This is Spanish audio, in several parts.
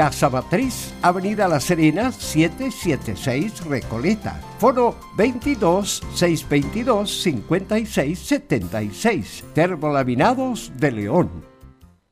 Casa Matriz, Avenida La Serena, 776 Recoleta. Foro 22 622 5676. Termolaminados de León.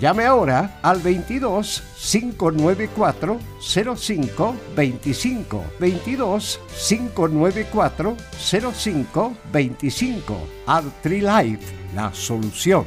Llame ahora al 22 594 05 25 22 594 05 25 Artrilife, la solución.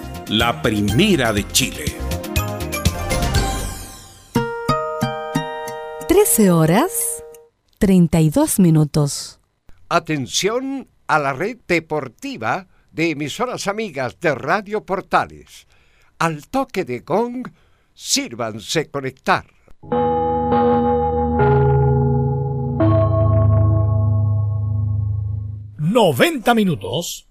la primera de Chile. 13 horas 32 minutos. Atención a la red deportiva de emisoras amigas de Radio Portales. Al toque de gong, sírvanse conectar. 90 minutos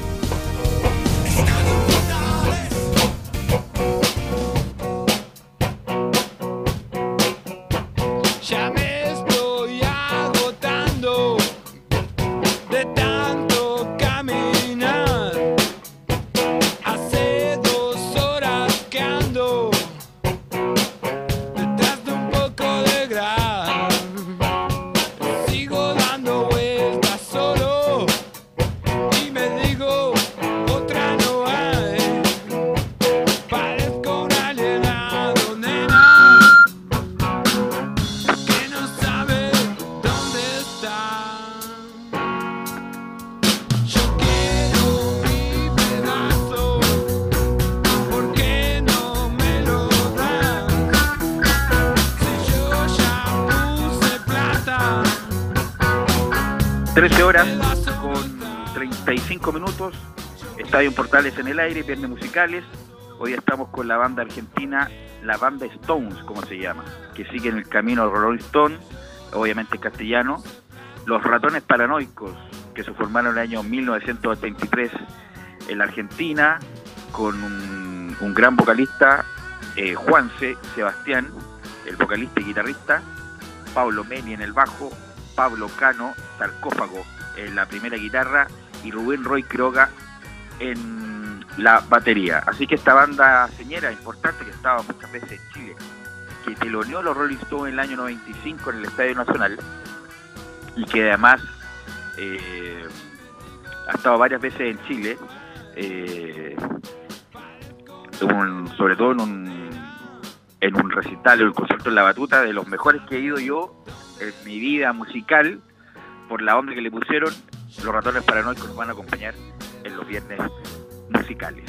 Portales en el aire, viernes musicales. Hoy estamos con la banda argentina, la banda Stones, como se llama, que sigue en el camino al Rolling Stone, obviamente castellano. Los ratones paranoicos, que se formaron en el año 1983 en la Argentina, con un, gran vocalista, eh, Juanse Sebastián, el vocalista y guitarrista, Pablo Meni en el bajo, Pablo Cano, sarcófago en la primera guitarra y Rubén Roy Quiroga en la batería. Así que esta banda señera importante que estaba muchas veces en Chile, que teloneó los Rolling Stones en el año 95 en el Estadio Nacional y que además eh, ha estado varias veces en Chile, eh, sobre todo en un, en un recital o el concierto en la batuta, de los mejores que he ido yo en mi vida musical, por la onda que le pusieron, los ratones paranoicos nos van a acompañar en los viernes musicales.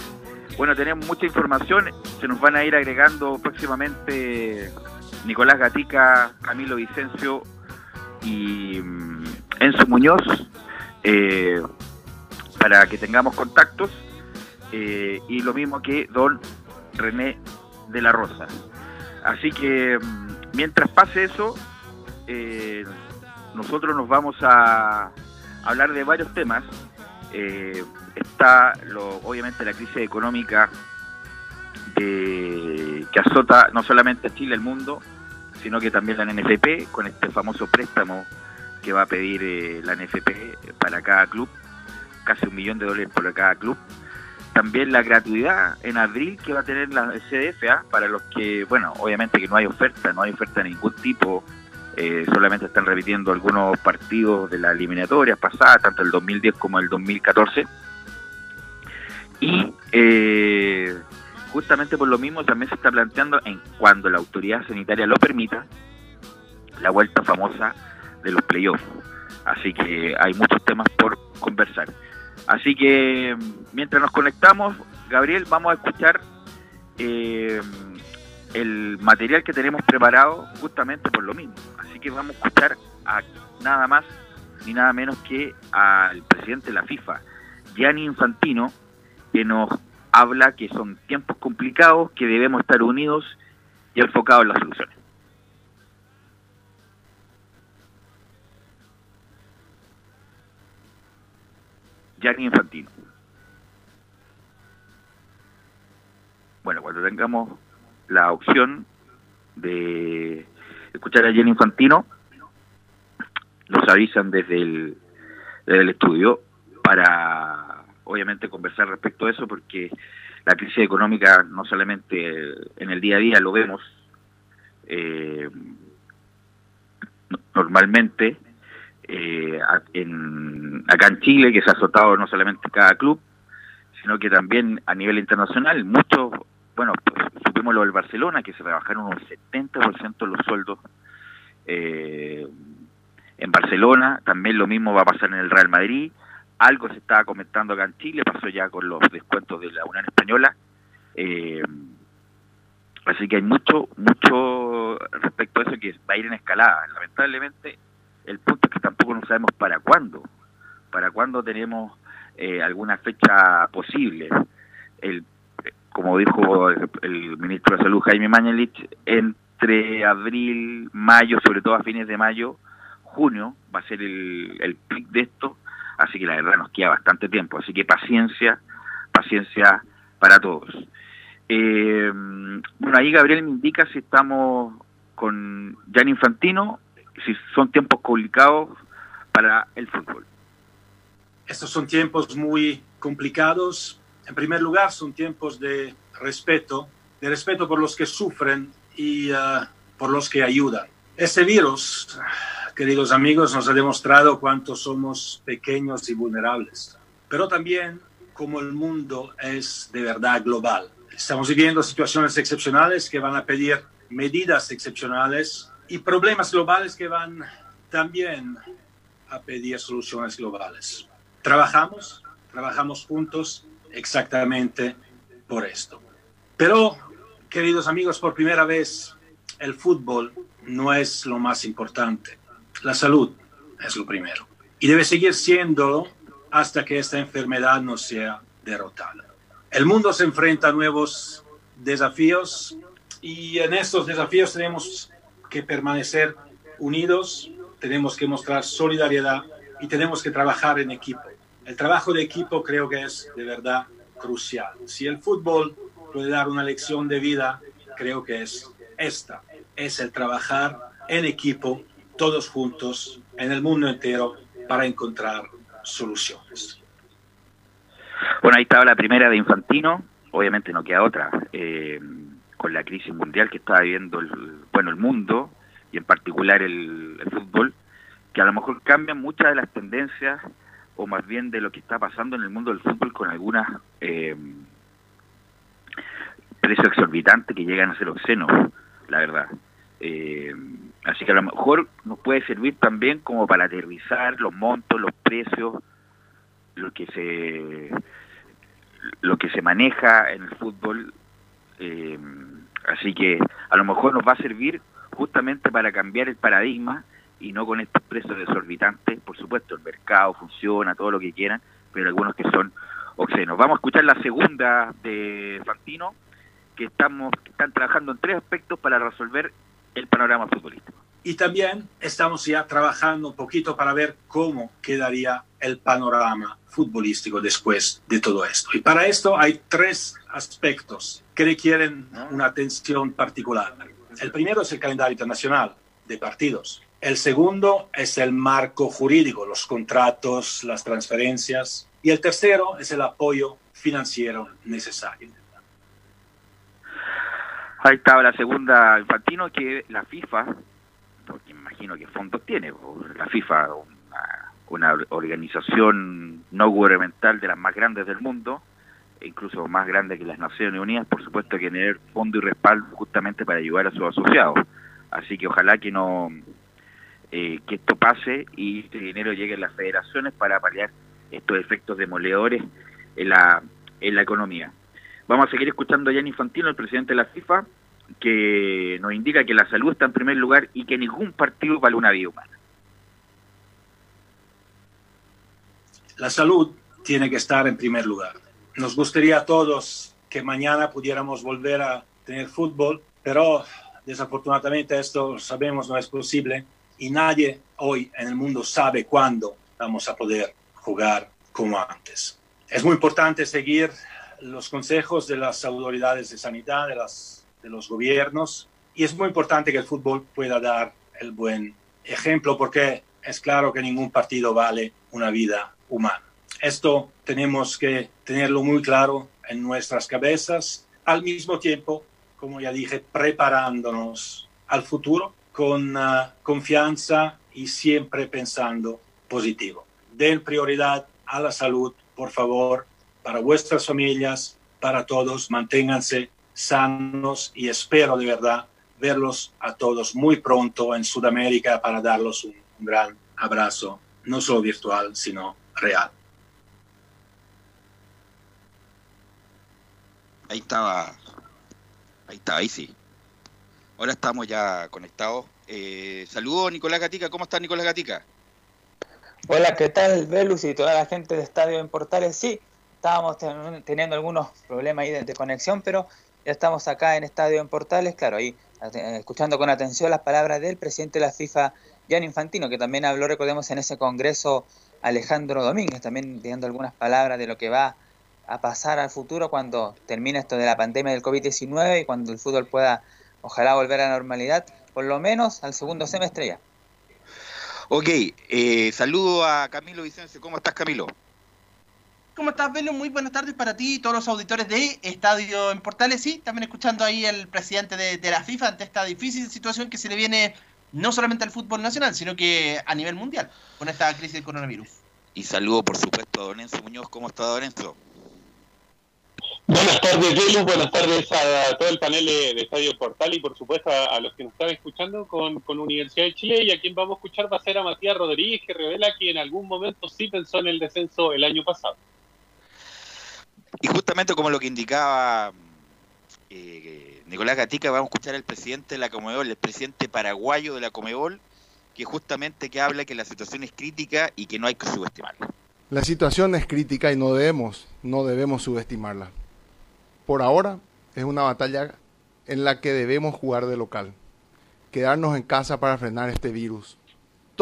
Bueno, tenemos mucha información, se nos van a ir agregando próximamente Nicolás Gatica, Camilo Vicencio y mm, Enzo Muñoz eh, para que tengamos contactos eh, y lo mismo que don René de la Rosa. Así que mm, mientras pase eso, eh, nosotros nos vamos a hablar de varios temas. Está lo, obviamente la crisis económica que azota no solamente a Chile, el mundo, sino que también la NFP, con este famoso préstamo que va a pedir eh, la NFP para cada club, casi un millón de dólares por cada club. También la gratuidad en abril que va a tener la CDF para los que, bueno, obviamente que no hay oferta, no hay oferta de ningún tipo eh, solamente están repitiendo algunos partidos de las eliminatorias pasadas, tanto el 2010 como el 2014. Y eh, justamente por lo mismo también se está planteando, en cuando la autoridad sanitaria lo permita, la vuelta famosa de los playoffs. Así que hay muchos temas por conversar. Así que mientras nos conectamos, Gabriel, vamos a escuchar eh, el material que tenemos preparado justamente por lo mismo. Así que vamos a escuchar a nada más ni nada menos que al presidente de la FIFA, Gianni Infantino, que nos habla que son tiempos complicados, que debemos estar unidos y enfocados en las soluciones. Gianni Infantino. Bueno, cuando tengamos la opción de escuchar a Jenny Infantino, nos avisan desde el, desde el estudio para obviamente conversar respecto a eso porque la crisis económica no solamente en el día a día lo vemos eh, normalmente eh, en, acá en Chile que se ha azotado no solamente cada club sino que también a nivel internacional muchos bueno, pues, supimos lo del Barcelona, que se rebajaron un 70% los sueldos eh, en Barcelona, también lo mismo va a pasar en el Real Madrid, algo se estaba comentando acá en Chile, pasó ya con los descuentos de la Unión Española, eh, así que hay mucho, mucho respecto a eso que va a ir en escalada, lamentablemente El punto es que tampoco no sabemos para cuándo, para cuándo tenemos eh, alguna fecha posible. El, como dijo el, ministro de Salud Jaime Mañalich, entre abril, mayo, sobre todo a fines de mayo, junio va a ser el, el pic de esto, así que la verdad nos queda bastante tiempo, así que paciencia, paciencia para todos. Eh, bueno, ahí Gabriel me indica si estamos con Jan Infantino, si son tiempos complicados para el fútbol. Estos son tiempos muy complicados. En primer lugar, son tiempos de respeto, de respeto por los que sufren y uh, por los que ayudan. Este virus, queridos amigos, nos ha demostrado cuánto somos pequeños y vulnerables, pero también cómo el mundo es de verdad global. Estamos viviendo situaciones excepcionales que van a pedir medidas excepcionales y problemas globales que van también a pedir soluciones globales. Trabajamos, trabajamos juntos exactamente por esto. Pero, queridos amigos, por primera vez el fútbol no es lo más importante. La salud es lo primero. Y debe seguir siendo hasta que esta enfermedad no sea derrotada. El mundo se enfrenta a nuevos desafíos y en estos desafíos tenemos que permanecer unidos, tenemos que mostrar solidaridad y tenemos que trabajar en equipo. El trabajo de equipo creo que es de verdad crucial. Si el fútbol puede dar una lección de vida, creo que es esta, es el trabajar en equipo, todos juntos, en el mundo entero, para encontrar soluciones. Bueno, ahí estaba la primera de Infantino, obviamente no queda otra, eh, con la crisis mundial que está viviendo el, bueno, el mundo y en particular el, fútbol, que a lo mejor cambian muchas de las tendencias o más bien de lo que está pasando en el mundo del fútbol con algunas eh, precios exorbitantes que llegan a ser obscenos, la verdad. Eh, así que a lo mejor nos puede servir también como para aterrizar los montos, los precios, lo que se lo que se maneja en el fútbol. Eh, así que a lo mejor nos va a servir justamente para cambiar el paradigma y no con estos precios desorbitantes. Por supuesto, el mercado funciona, todo lo que quieran, pero algunos que son obscenos. Vamos a escuchar la segunda de Fantino, que estamos que están trabajando en tres aspectos para resolver el panorama futbolístico. Y también estamos ya trabajando un poquito para ver cómo quedaría el panorama futbolístico después de todo esto. Y para esto hay tres aspectos que requieren una atención particular. El primero es el calendario internacional de partidos. El segundo es el marco jurídico, los contratos, las transferencias. Y el tercero es el apoyo financiero necesario. Ahí estaba la segunda, Infantino, que la FIFA, porque imagino que fondos tiene, la FIFA, una, organización no gubernamental de las más grandes del mundo, e incluso más grande que las Naciones Unidas, por supuesto que tener fondo y respaldo justamente para ayudar a sus asociados. Así que ojalá que no eh, que esto pase y este dinero llegue a las federaciones para paliar estos efectos demoledores en la, en la economía. Vamos a seguir escuchando a Jan Infantino, el presidente de la FIFA, que nos indica que la salud está en primer lugar y que ningún partido vale una vida humana. La salud tiene que estar en primer lugar. Nos gustaría a todos que mañana pudiéramos volver a tener fútbol, pero desafortunadamente esto sabemos no es posible y nadie hoy en el mundo sabe cuándo vamos a poder jugar como antes. Es muy importante seguir los consejos de las autoridades de sanidad, de, las, de los gobiernos, y es muy importante que el fútbol pueda dar el buen ejemplo porque es claro que ningún partido vale una vida humana. Esto tenemos que tenerlo muy claro en nuestras cabezas, al mismo tiempo, como ya dije, preparándonos al futuro con uh, confianza y siempre pensando positivo. Den prioridad a la salud, por favor, para vuestras familias, para todos, manténganse sanos y espero de verdad verlos a todos muy pronto en Sudamérica para darlos un, gran abrazo, no solo virtual, sino real. Ahí estaba, ahí estaba, ahí sí. Ahora estamos ya conectados Eh, saludos, Nicolás Gatica. ¿Cómo está Nicolás Gatica? Hola, ¿qué tal, Velus y toda la gente de Estadio en Portales? Sí, estábamos teniendo algunos problemas ahí de, conexión, pero ya estamos acá en Estadio en Portales, claro, ahí escuchando con atención las palabras del presidente de la FIFA, Gianni Infantino, que también habló, recordemos, en ese congreso Alejandro Domínguez, también diciendo algunas palabras de lo que va a pasar al futuro cuando termine esto de la pandemia del COVID-19 y cuando el fútbol pueda, ojalá, volver a la normalidad, por lo menos al segundo semestre ya. Ok, eh, saludo a Camilo Vicencio. ¿Cómo estás, Camilo? ¿Cómo estás, Velo? Muy buenas tardes para ti y todos los auditores de Estadio en Portales. Sí, también escuchando ahí al presidente de, la FIFA ante esta difícil situación que se le viene no solamente al fútbol nacional, sino que a nivel mundial con esta crisis del coronavirus. Y saludo, por supuesto, a Don Enzo Muñoz. ¿Cómo está, Don Enzo? Buenas tardes, Velu. Buenas tardes a todo el panel de, Estadio Portal y, por supuesto, a, los que nos están escuchando con, con, Universidad de Chile. Y a quien vamos a escuchar va a ser a Matías Rodríguez, que revela que en algún momento sí pensó en el descenso el año pasado. Y justamente como lo que indicaba eh, Nicolás Gatica, vamos a escuchar al presidente de la Comebol, el presidente paraguayo de la Comebol, que justamente que habla que la situación es crítica y que no hay que subestimarla. La situación es crítica y no debemos, no debemos subestimarla por ahora es una batalla en la que debemos jugar de local, quedarnos en casa para frenar este virus.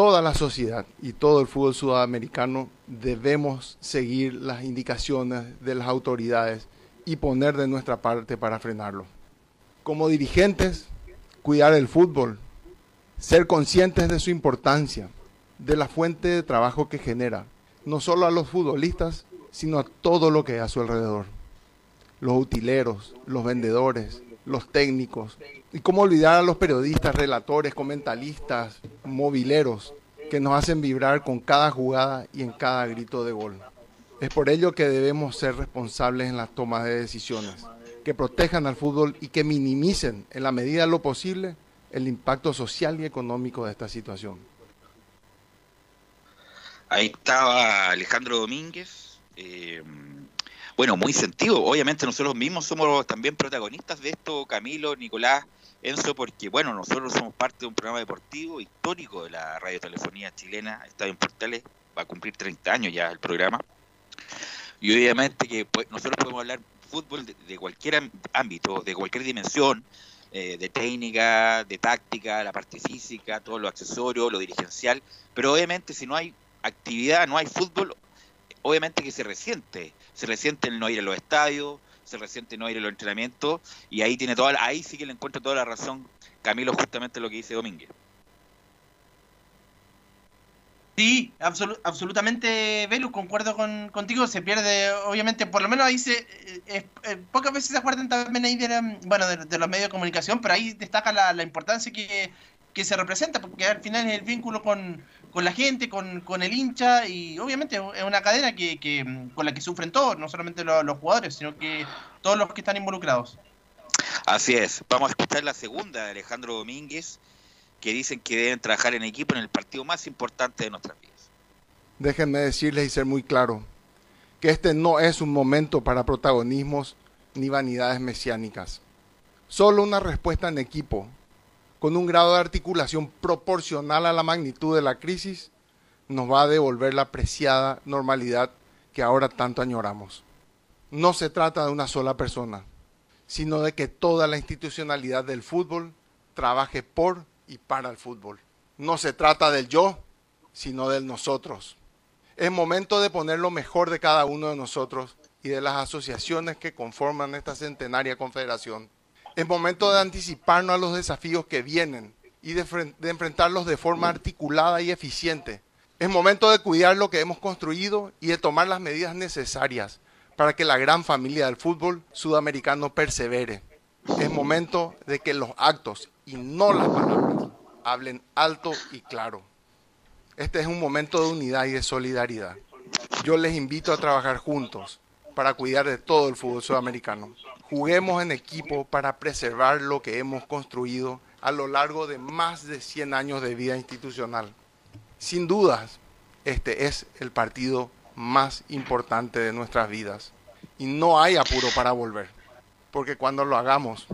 Toda la sociedad y todo el fútbol sudamericano debemos seguir las indicaciones de las autoridades y poner de nuestra parte para frenarlo. Como dirigentes, cuidar el fútbol, ser conscientes de su importancia, de la fuente de trabajo que genera, no solo a los futbolistas, sino a todo lo que hay a su alrededor los utileros, los vendedores, los técnicos. Y cómo olvidar a los periodistas, relatores, comentaristas, mobileros, que nos hacen vibrar con cada jugada y en cada grito de gol. Es por ello que debemos ser responsables en las tomas de decisiones, que protejan al fútbol y que minimicen en la medida de lo posible el impacto social y económico de esta situación. Ahí estaba Alejandro Domínguez, eh, bueno, muy sentido. Obviamente nosotros mismos somos también protagonistas de esto, Camilo, Nicolás, Enzo, porque bueno, nosotros somos parte de un programa deportivo histórico de la radiotelefonía chilena, Estadio en Portales, va a cumplir 30 años ya el programa. Y obviamente que pues, nosotros podemos hablar fútbol de, cualquier ámbito, de cualquier dimensión, eh, de técnica, de táctica, la parte física, todo lo accesorio, lo dirigencial, pero obviamente si no hay actividad, no hay fútbol, obviamente que se resiente, se resiente el no ir a los estadios, se resiente no ir a los entrenamientos, y ahí tiene toda, ahí sí que le encuentro toda la razón Camilo justamente lo que dice Domínguez. Sí, absolutamente, Velu, concuerdo con, contigo. Se pierde, obviamente, por lo menos ahí se. Eh, eh, pocas veces se acuerdan también ahí de, bueno, de, los medios de comunicación, pero ahí destaca la, la importancia que, que se representa, porque al final es el vínculo con, con la gente, con, con, el hincha, y obviamente es una cadena que, que con la que sufren todos, no solamente los, jugadores, sino que todos los que están involucrados. Así es, vamos a escuchar la segunda de Alejandro Domínguez, que dicen que deben trabajar en equipo en el partido más importante de nuestras vidas. Déjenme decirles y ser muy claro, que este no es un momento para protagonismos ni vanidades mesiánicas. Solo una respuesta en equipo con un grado de articulación proporcional a la magnitud de la crisis, nos va a devolver la preciada normalidad que ahora tanto añoramos. No se trata de una sola persona, sino de que toda la institucionalidad del fútbol trabaje por y para el fútbol. No se trata del yo, sino del nosotros. Es momento de poner lo mejor de cada uno de nosotros y de las asociaciones que conforman esta centenaria confederación es momento de anticiparnos a los desafíos que vienen y de, enfrentarlos de forma articulada y eficiente. Es momento de cuidar lo que hemos construido y de tomar las medidas necesarias para que la gran familia del fútbol sudamericano persevere. Es momento de que los actos y no las palabras hablen alto y claro. Este es un momento de unidad y de solidaridad. Yo les invito a trabajar juntos para cuidar de todo el fútbol sudamericano. Juguemos en equipo para preservar lo que hemos construido a lo largo de más de 100 años de vida institucional. Sin dudas, este es el partido más importante de nuestras vidas y no hay apuro para volver, porque cuando lo hagamos,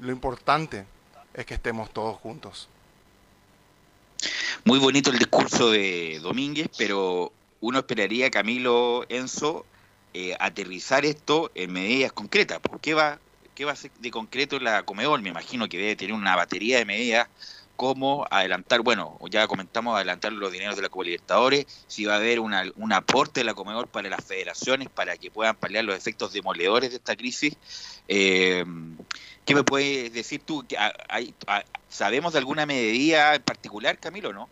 lo importante es que estemos todos juntos. muy bonito el discurso de Domínguez, pero uno esperaría, Camilo, Enzo, eh, aterrizar esto en medidas concretas. ¿Por qué va, qué va a ser de concreto la Comedol? Me imagino que debe tener una batería de medidas como adelantar, bueno, ya comentamos adelantar los dineros de la Copa Libertadores, si va a haber una, un aporte de la Comedor para las federaciones para que puedan paliar los efectos demoledores de esta crisis. Eh, ¿Qué me puedes decir tú? ¿Hay, ¿Sabemos de alguna medida en particular, Camilo, no?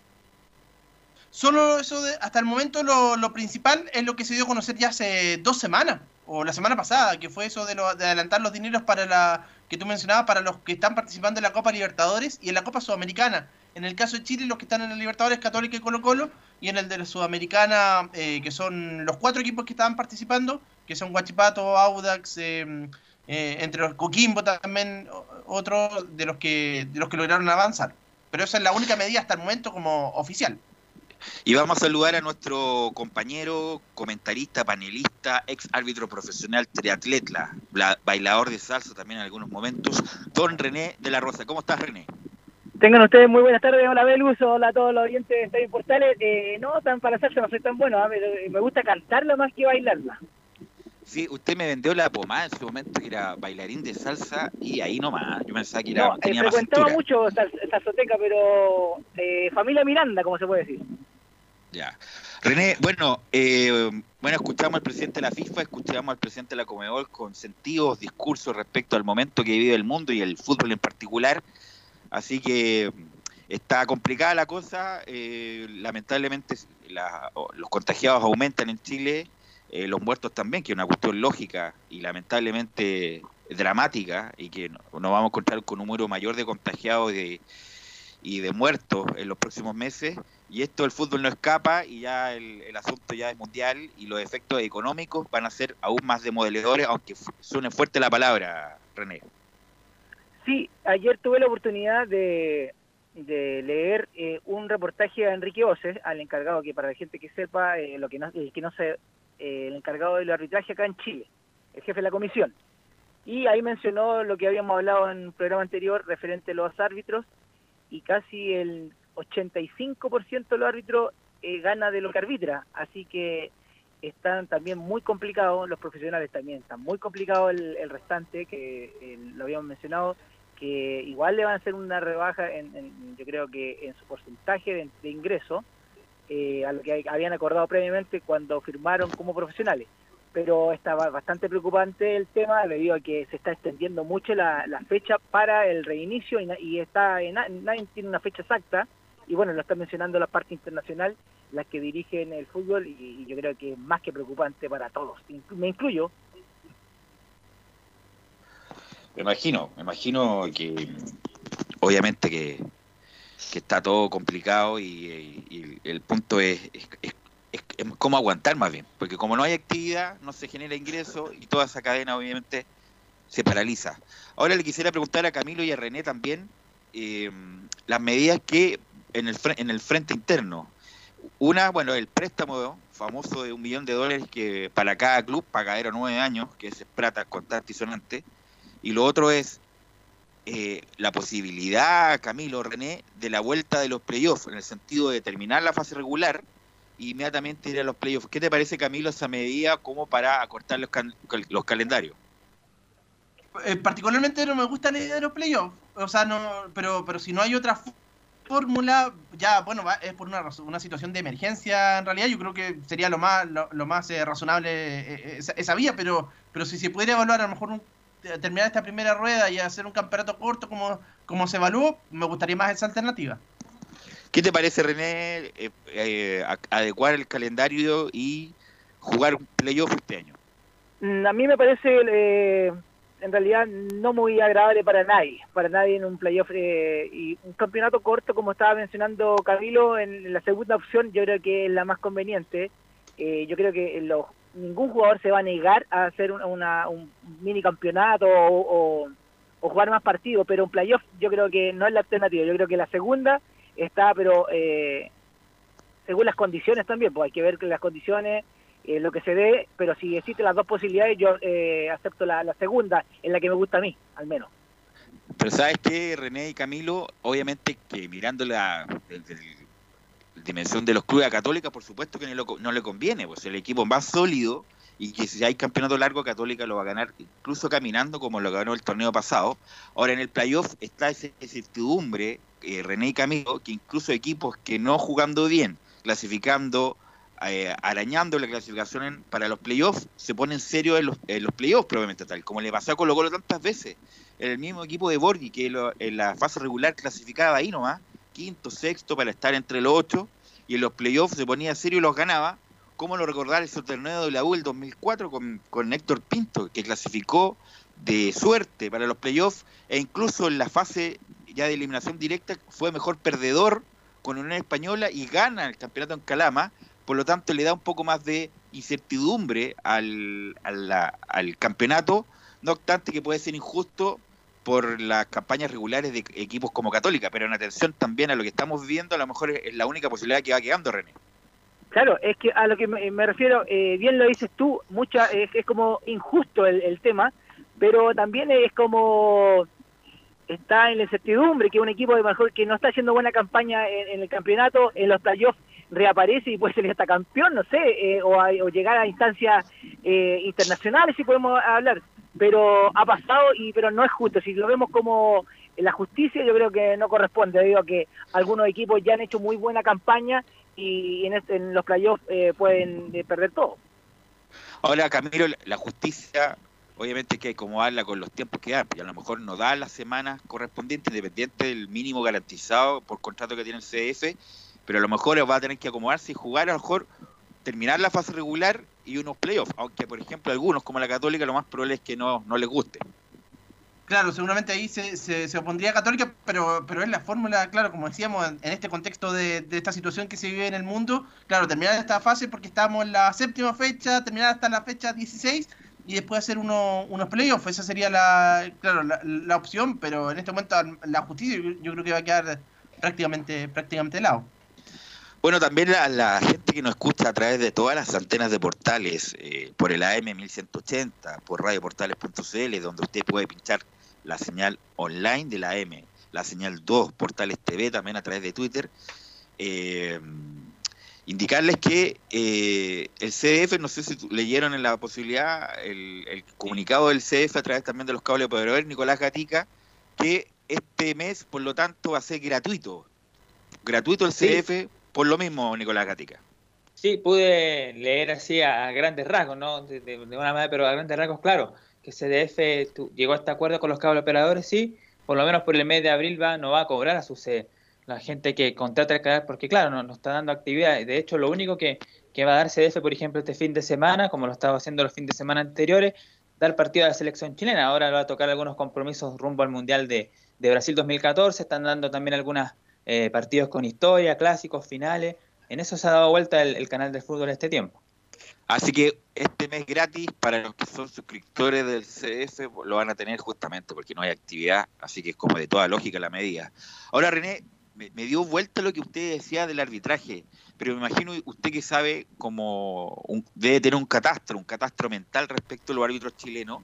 Solo eso, de, hasta el momento lo, lo, principal es lo que se dio a conocer ya hace dos semanas, o la semana pasada, que fue eso de, lo, de adelantar los dineros para la que tú mencionabas para los que están participando en la Copa Libertadores y en la Copa Sudamericana. En el caso de Chile, los que están en la Libertadores Católica y Colo Colo, y en el de la Sudamericana, eh, que son los cuatro equipos que estaban participando, que son Guachipato, Audax, eh, eh, entre los Coquimbo también, otros de los que de los que lograron avanzar. Pero esa es la única medida hasta el momento como oficial. Y vamos a saludar a nuestro compañero, comentarista, panelista, ex árbitro profesional, triatleta, bailador de salsa también en algunos momentos, don René de la Rosa. ¿Cómo estás, René? Tengan ustedes muy buenas tardes. Hola, Belus. Hola a todos los oyentes de Portales. Eh, no, tan para salsa no soy tan bueno. ¿ah? Me, gusta cantarla más que bailarla. Sí, usted me vendió la pomada en su momento, que era bailarín de salsa, y ahí nomás. Yo pensaba que era, no, tenía eh, frecuentaba mucho salsoteca, pero eh, familia Miranda, como se puede decir. Ya. René, bueno, eh, bueno, escuchamos al presidente de la FIFA, escuchamos al presidente de la Comebol con sentidos, discursos respecto al momento que vive el mundo y el fútbol en particular. Así que está complicada la cosa. Eh, lamentablemente los contagiados aumentan en Chile, eh, los muertos también, que es una cuestión lógica y lamentablemente dramática y que no, vamos a encontrar con un número mayor de contagiados de, y de muertos en los próximos meses. Y esto el fútbol no escapa y ya el, asunto ya es mundial y los efectos económicos van a ser aún más demoledores, aunque suene fuerte la palabra, René. Sí, ayer tuve la oportunidad de, de leer eh, un reportaje a Enrique Oces, al encargado, que para la gente que sepa, eh, lo que no, que no sé, el encargado del arbitraje acá en Chile, el jefe de la comisión. Y ahí mencionó lo que habíamos hablado en un programa anterior referente a los árbitros y casi el 85% de los árbitros eh, gana de lo que arbitra, así que están también muy complicados, los profesionales también están muy complicados el, restante, que eh, lo habíamos mencionado, que igual le van a hacer una rebaja, en, yo creo que en su porcentaje de, ingreso, eh, a lo que habían acordado previamente cuando firmaron como profesionales. Pero estaba bastante preocupante el tema debido a que se está extendiendo mucho la, fecha para el reinicio y, está nadie tiene una fecha exacta. Y bueno, lo está mencionando la parte internacional, las que dirigen el fútbol y, yo creo que es más que preocupante para todos, me incluyo. Me imagino, me imagino que obviamente que, está todo complicado y, el punto es, es es, cómo aguantar más bien, porque como no hay actividad, no se genera ingreso y toda esa cadena obviamente se paraliza. Ahora le quisiera preguntar a Camilo y a René también eh, las medidas que en el, en el frente interno. Una, bueno, el préstamo famoso de un millón de dólares que para cada club, pagadero nueve años, que es plata constante y sonante. Y lo otro es eh, la posibilidad, Camilo, René, de la vuelta de los playoffs, en el sentido de terminar la fase regular inmediatamente ir a los playoffs. ¿Qué te parece, Camilo, esa medida como para acortar los, los calendarios? Eh, particularmente no me gusta la idea de los playoffs, o sea, no, pero, pero si no hay otra fórmula, ya, bueno, es por una, una situación de emergencia en realidad, yo creo que sería lo más, lo, más eh, razonable eh, esa, vía, pero, pero si se pudiera evaluar a lo mejor terminar esta primera rueda y hacer un campeonato corto como, como se evaluó, me gustaría más esa alternativa. ¿Qué te parece, René, eh, eh, adecuar el calendario y jugar un playoff este año? Mm, a mí me parece, eh, en realidad, no muy agradable para nadie, para nadie en un playoff y un campeonato corto, como estaba mencionando Camilo, en la segunda opción yo creo que es la más conveniente. yo creo que ningún jugador se va a negar a hacer un mini campeonato o, jugar más partidos, pero un playoff yo creo que no es la alternativa. Yo creo que la segunda está, pero eh, según las condiciones también, pues hay que ver que las condiciones, eh, lo que se dé, pero si existen las dos posibilidades, yo eh, acepto la, segunda, en la que me gusta a mí, al menos. Pero sabes que René y Camilo, obviamente que mirándola desde dimensión de los clubes a Católica, por supuesto que no, lo- no le conviene, pues el equipo más sólido y que si hay campeonato largo, Católica lo va a ganar incluso caminando como lo ganó el torneo pasado. Ahora en el playoff está esa incertidumbre, eh, René y Camilo, que incluso equipos que no jugando bien, clasificando, eh, arañando la clasificación en- para los playoffs, se ponen serio en los, en los playoffs probablemente tal, como le pasó a Colo Colo tantas veces. El mismo equipo de Borghi, que lo- en la fase regular clasificaba ahí nomás, quinto, sexto, para estar entre los ocho, y en los playoffs se ponía serio y los ganaba. ¿Cómo lo recordar ese torneo de la U del 2004 con, con Héctor Pinto, que clasificó de suerte para los playoffs e incluso en la fase ya de eliminación directa fue mejor perdedor con Unión Española y gana el campeonato en Calama, por lo tanto le da un poco más de incertidumbre al, a la- al campeonato, no obstante que puede ser injusto por las campañas regulares de equipos como Católica, pero en atención también a lo que estamos viviendo, a lo mejor es la única posibilidad que va quedando, René. Claro, es que a lo que me, refiero, eh, bien lo dices tú, mucha es, es como injusto el, el tema, pero también es como está en la incertidumbre que un equipo de mejor que no está haciendo buena campaña en, en el campeonato, en los playoffs reaparece y puede ser hasta campeón, no sé, eh, o, a- o llegar a instancias eh, internacionales si podemos hablar, pero ha pasado y pero no es justo, si lo vemos como la justicia yo creo que no corresponde, debido a que algunos equipos ya han hecho muy buena campaña y en, este- en los playoffs eh, pueden eh, perder todo. Ahora, Camilo, la- justicia, obviamente hay que acomodarla con los tiempos que dan, y a lo mejor no da las semanas correspondientes, independiente del mínimo garantizado por contrato que tiene el CF, pero a lo mejor va a tener que acomodarse y jugar, a lo mejor terminar la fase regular y unos playoffs, aunque por ejemplo algunos, como la Católica, lo más probable es que no, no les guste. Claro, seguramente ahí se, se, opondría Católica, pero, pero es la fórmula, claro, como decíamos, en, este contexto de, esta situación que se vive en el mundo, claro, terminar esta fase porque estamos en la séptima fecha, terminar hasta la fecha 16 y después hacer uno, unos playoffs, esa sería la, claro, la, la opción, pero en este momento la justicia yo, yo creo que va a quedar prácticamente, prácticamente de lado. Bueno, también la, la gente que nos escucha a través de todas las antenas de portales, eh, por el AM 1180, por radioportales.cl, donde usted puede pinchar la señal online de la AM, la señal 2, portales TV, también a través de Twitter. Eh, indicarles que eh, el CDF, no sé si leyeron en la posibilidad el, el comunicado del CDF a través también de los cables de poder, Nicolás Gatica, que este mes, por lo tanto, va a ser gratuito. Gratuito el Sí. Por lo mismo, Nicolás Gatica. Sí, pude leer así a, grandes rasgos, ¿no? De, una manera, pero a grandes rasgos, claro, que CDF tu- llegó a este acuerdo con los cable operadores, sí, por lo menos por el mes de abril va, no va a cobrar a su sede. La gente que contrata el canal, porque claro, no, no está dando actividad. De hecho, lo único que, que va a dar CDF, por ejemplo, este fin de semana, como lo estaba haciendo los fines de semana anteriores, dar partido a la selección chilena. Ahora va a tocar algunos compromisos rumbo al Mundial de, de Brasil 2014. Están dando también algunos partidos con historia, clásicos, finales. En eso se ha dado vuelta el, canal de fútbol este tiempo. Así que este mes gratis para los que son suscriptores del CDF lo van a tener justamente porque no hay actividad, así que es como de toda lógica la medida. Ahora René, me, me dio vuelta lo que usted decía del arbitraje, pero me imagino usted que sabe como un- debe tener un catastro, un catastro mental respecto a los árbitros chilenos.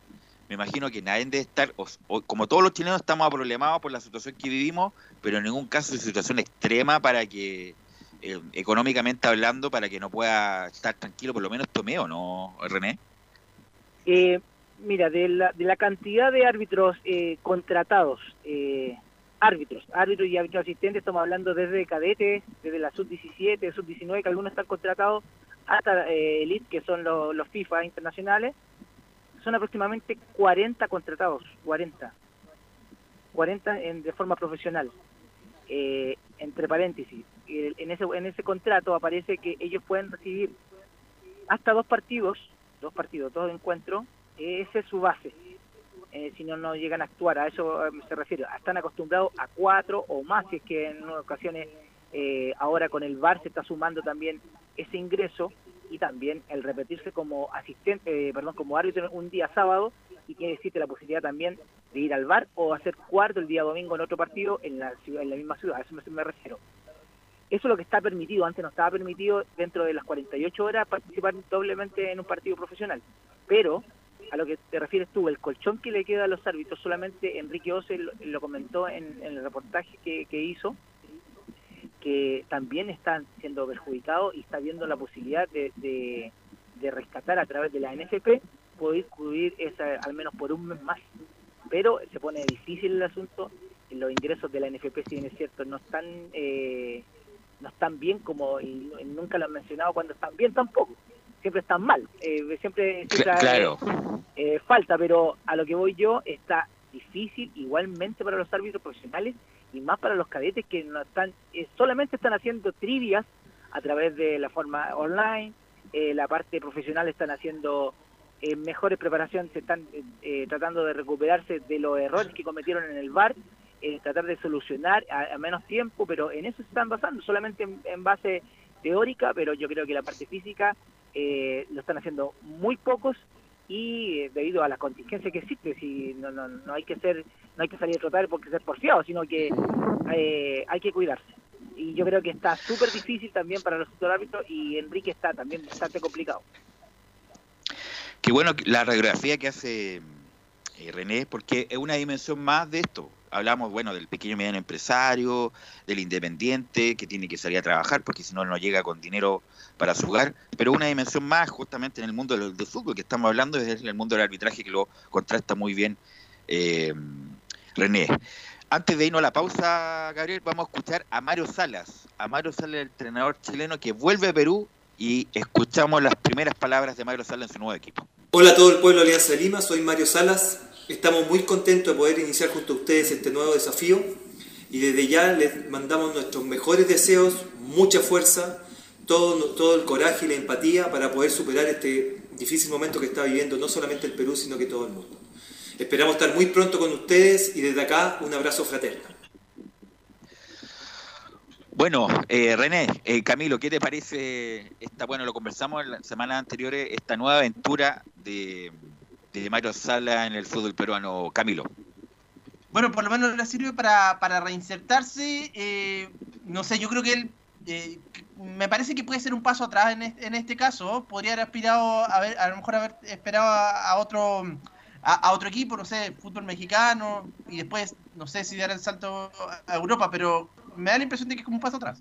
Me imagino que nadie debe estar, o- como todos los chilenos estamos problemados por la situación que vivimos, pero en ningún caso es situación extrema para que eh, económicamente hablando para que no pueda estar tranquilo, por lo menos tomeo, ¿no, René? Eh, mira, de la, de la cantidad de árbitros eh, contratados, eh, árbitros, árbitros y árbitros asistentes, estamos hablando desde cadetes, desde la sub-17, sub-19, que algunos están contratados, hasta eh, elite, que son los, los FIFA internacionales, son aproximadamente 40 contratados, 40. 40 en, de forma profesional. Eh, entre paréntesis, en ese, en ese contrato aparece que ellos pueden recibir hasta dos partidos, dos partidos, dos encuentros, eh, esa es su base. Eh, si no, no llegan a actuar, a eso eh, se refiere. Están acostumbrados a cuatro o más, si es que en ocasiones eh, ahora con el VAR se está sumando también ese ingreso y también el repetirse como asistente, eh, perdón, como árbitro un día sábado y que existe la posibilidad también de ir al VAR o hacer cuarto el día domingo en otro partido en la, ciudad, en la misma ciudad, a eso me, me refiero. Eso es lo que está permitido, antes no estaba permitido dentro de las 48 horas participar doblemente en un partido profesional. Pero, a lo que te refieres tú, el colchón que le queda a los árbitros, solamente Enrique Ose lo, lo comentó en, en el reportaje que, que hizo, que también están siendo perjudicados y está viendo la posibilidad de, de, rescatar a través de la NFP, poder cubrir esa, al menos por un mes más. Pero se pone difícil el asunto, los ingresos de la NFP, si bien es cierto, no están, eh, no están bien como, y, nunca lo han mencionado cuando están bien tampoco, siempre están mal, eh, siempre, claro. Eh, falta, pero a lo que voy yo está difícil igualmente para los árbitros profesionales y más para los cadetes que no están eh, solamente están haciendo trivias a través de la forma online, eh, la parte profesional están haciendo eh, mejores preparaciones, se están tratando de recuperarse de los errores que cometieron en el bar, tratar de solucionar a, menos tiempo, pero en eso se están basando, solamente en, base teórica, pero yo creo que la parte física lo están haciendo muy pocos y debido a la contingencia que existe, si no, no, no hay que ser no hay que salir a trotar porque ser porfiado, sino que eh, hay que cuidarse. Y yo creo que está súper difícil también para los árbitros y Enrique está también bastante complicado. Qué bueno la radiografía que hace eh, René, porque es una dimensión más de esto. Hablamos, bueno, del pequeño y mediano empresario, del independiente que tiene que salir a trabajar porque si no, no llega con dinero para su hogar, pero una dimensión más justamente en el mundo del, fútbol que estamos hablando es el mundo del arbitraje que lo contrasta muy bien eh, René. Antes de irnos a la pausa, Gabriel, vamos a escuchar a Mario Salas, a Mario Salas, el entrenador chileno que vuelve a Perú y escuchamos las primeras palabras de Mario Salas en su nuevo equipo. Hola a todo el pueblo de Alianza Lima, soy Mario Salas. Estamos muy contentos de poder iniciar junto a ustedes este nuevo desafío y desde ya les mandamos nuestros mejores deseos, mucha fuerza, todo, todo el coraje y la empatía para poder superar este difícil momento que está viviendo no solamente el Perú, sino que todo el mundo. Esperamos estar muy pronto con ustedes y desde acá un abrazo fraterno. Bueno, eh, René, eh, Camilo, ¿qué te parece esta, bueno, lo conversamos en las semanas anteriores, esta nueva aventura de, de Mario Sala en el fútbol peruano, Camilo? Bueno, por lo menos le sirve para, para reinsertarse. Eh, no sé, yo creo que él me parece que puede ser un paso atrás en este, en este caso. Podría haber aspirado a ver, a lo mejor haber esperado a otro a, otro equipo, no sé, fútbol mexicano, y después, no sé si dar el salto a Europa, pero me da la impresión de que es como un paso atrás.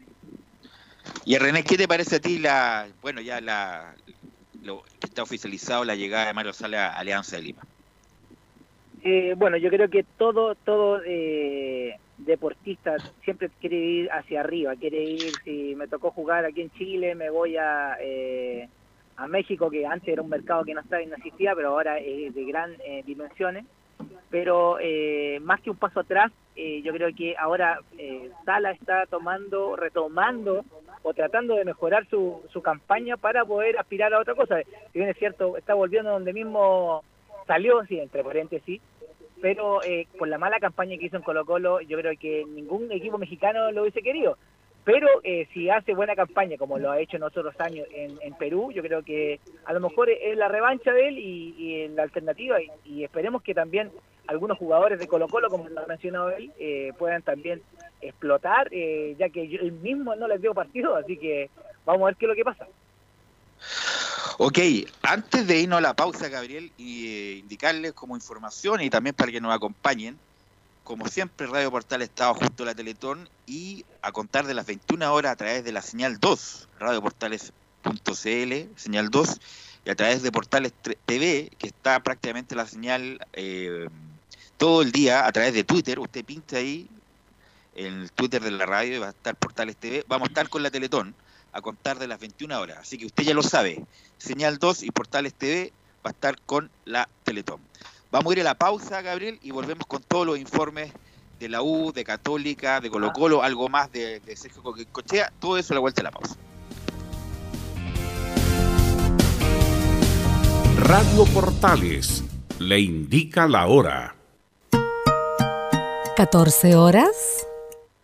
Y René, ¿qué te parece a ti la, bueno, ya la, lo que está oficializado la llegada de Mario Sala a Alianza de Lima? Eh, bueno, yo creo que todo, todo eh, deportista siempre quiere ir hacia arriba, quiere ir, si me tocó jugar aquí en Chile, me voy a... Eh, a México, que antes era un mercado que no estaba no existía, pero ahora es de gran eh, dimensiones. Pero eh, más que un paso atrás, eh, yo creo que ahora Sala está tomando, retomando o tratando de mejorar su, su campaña para poder aspirar a otra cosa. Si bien es cierto, está volviendo donde mismo salió, sí, entre paréntesis, pero por la mala campaña que hizo en Colo Colo, yo creo que ningún equipo mexicano lo hubiese querido. Pero eh, si hace buena campaña, como lo ha hecho en otros años en, Perú, yo creo que a lo mejor es la revancha de él y, la alternativa. Y, esperemos que también algunos jugadores de Colo Colo, como lo ha mencionado él, eh, puedan también explotar, eh, ya que yo él mismo no les dio partido. Así que vamos a ver qué es lo que pasa. Ok, antes de irnos a la pausa, Gabriel, y indicarles como información y también para que nos acompañen, como siempre, Radio Portal estaba justo a la Teletón y a contar de las 21 horas a través de la señal 2, radioportales.cl, señal 2, y a través de Portales TV, que está prácticamente la señal eh, todo el día a través de Twitter. Usted pinta ahí en el Twitter de la radio y va a estar Portales TV. Vamos a estar con la Teletón a contar de las 21 horas. Así que usted ya lo sabe. Señal 2 y Portales TV va a estar con la Teletón. Vamos a ir a la pausa, Gabriel, y volvemos con todos los informes de la U, de Católica, de Colo Colo, algo más de, de Sergio Cochea, todo eso a la vuelta de la pausa. Radio Portales le indica la hora. 14 horas,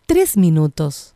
3 minutos.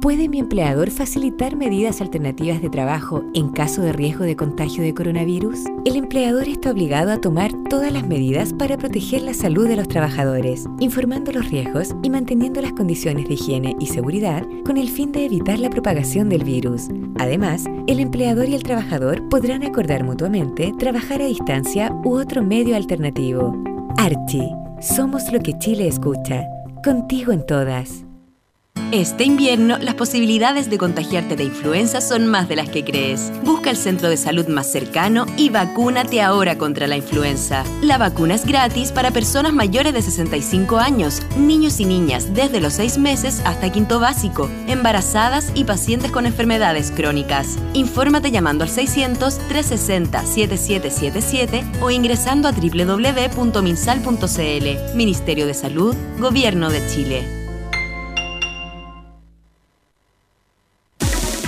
¿Puede mi empleador facilitar medidas alternativas de trabajo en caso de riesgo de contagio de coronavirus? El empleador está obligado a tomar todas las medidas para proteger la salud de los trabajadores, informando los riesgos y manteniendo las condiciones de higiene y seguridad con el fin de evitar la propagación del virus. Además, el empleador y el trabajador podrán acordar mutuamente trabajar a distancia u otro medio alternativo. Archie, somos lo que Chile escucha. Contigo en todas. Este invierno, las posibilidades de contagiarte de influenza son más de las que crees. Busca el centro de salud más cercano y vacúnate ahora contra la influenza. La vacuna es gratis para personas mayores de 65 años, niños y niñas desde los 6 meses hasta quinto básico, embarazadas y pacientes con enfermedades crónicas. Infórmate llamando al 600-360-7777 o ingresando a www.minsal.cl. Ministerio de Salud, Gobierno de Chile.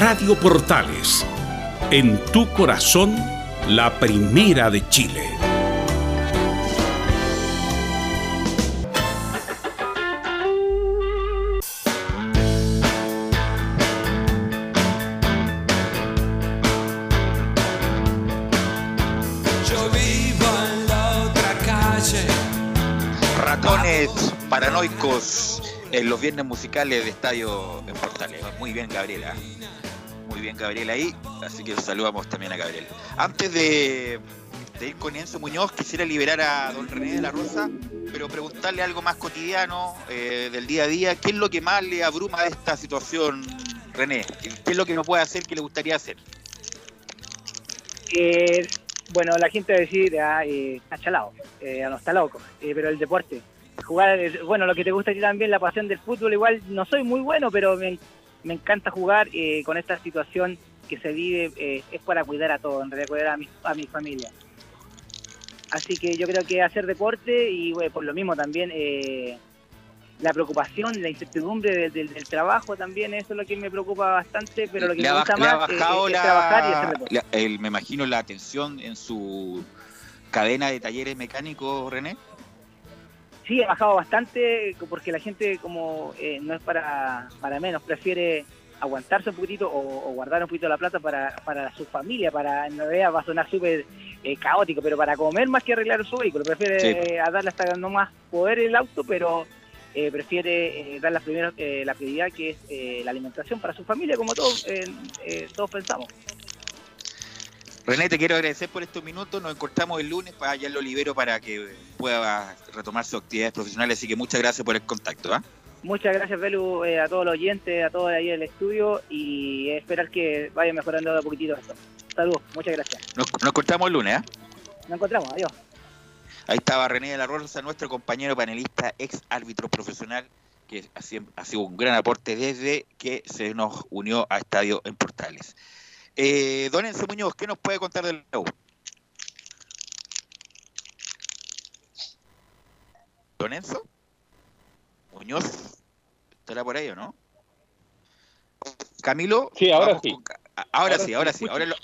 Radio Portales, en tu corazón, la primera de Chile. Yo vivo en la otra calle. Ratones paranoicos en los viernes musicales de Estadio en Portales. Muy bien, Gabriela. Bien, Gabriela ahí. Así que saludamos también a Gabriel. Antes de, ir con Enzo Muñoz, quisiera liberar a don René de la Rosa, pero preguntarle algo más cotidiano, eh, del día a día. ¿Qué es lo que más le abruma de esta situación, René? ¿Qué es lo que no puede hacer que le gustaría hacer? Eh, bueno, la gente va decir, ah, eh, está chalado, eh, no está loco, eh, pero el deporte, jugar, eh, bueno, lo que te gusta a ti también, la pasión del fútbol, igual no soy muy bueno, pero me, me encanta jugar eh, con esta situación que se vive, eh, es para cuidar a todos, en realidad cuidar a mi, a mi familia. Así que yo creo que hacer deporte y bueno, por lo mismo también eh, la preocupación, la incertidumbre del, del- del trabajo también, eso es lo que me preocupa bastante, pero lo que ¿Le me gusta más eh, es, trabajar y hacer deporte. la- el- me imagino la atención en su cadena de talleres mecánicos, René? Sí, ha bajado bastante porque la gente como eh, no es para, para menos, prefiere aguantarse un poquitito o, o guardar un poquito la plata para, para su familia, para, en realidad va a sonar súper eh, caótico, pero para comer más que arreglar su vehículo, prefiere Sí. eh, a darle hasta no más poder el auto, pero eh, prefiere eh, dar la, primera, eh, la prioridad que es eh, la alimentación para su familia, como todos, todos pensamos. René, te quiero agradecer por estos minutos. Nos encontramos el lunes, para ya lo libero para que pueda retomar sus actividades profesionales. Así que muchas gracias por el contacto. ¿ah? Muchas gracias, Belu, eh, a todos los oyentes, a todos ahí en el estudio y esperar que vaya mejorando de a poquitito esto. Saludos, muchas gracias. Nos, nos encontramos el lunes. ¿ah? Nos encontramos, adiós. Ahí estaba René de la Rosa, nuestro compañero panelista, ex árbitro profesional, que ha sido un gran aporte desde que se nos unió a Estadio en Portales. Eh, don Enzo Muñoz, ¿qué nos puede contar del la U? ¿Don Enzo? ¿Muñoz? ¿Estará por ahí o no? ¿Camilo? Sí, ahora sí. con Ahora, Ahora sí, sí, ahora ¿me sí. Ahora lo,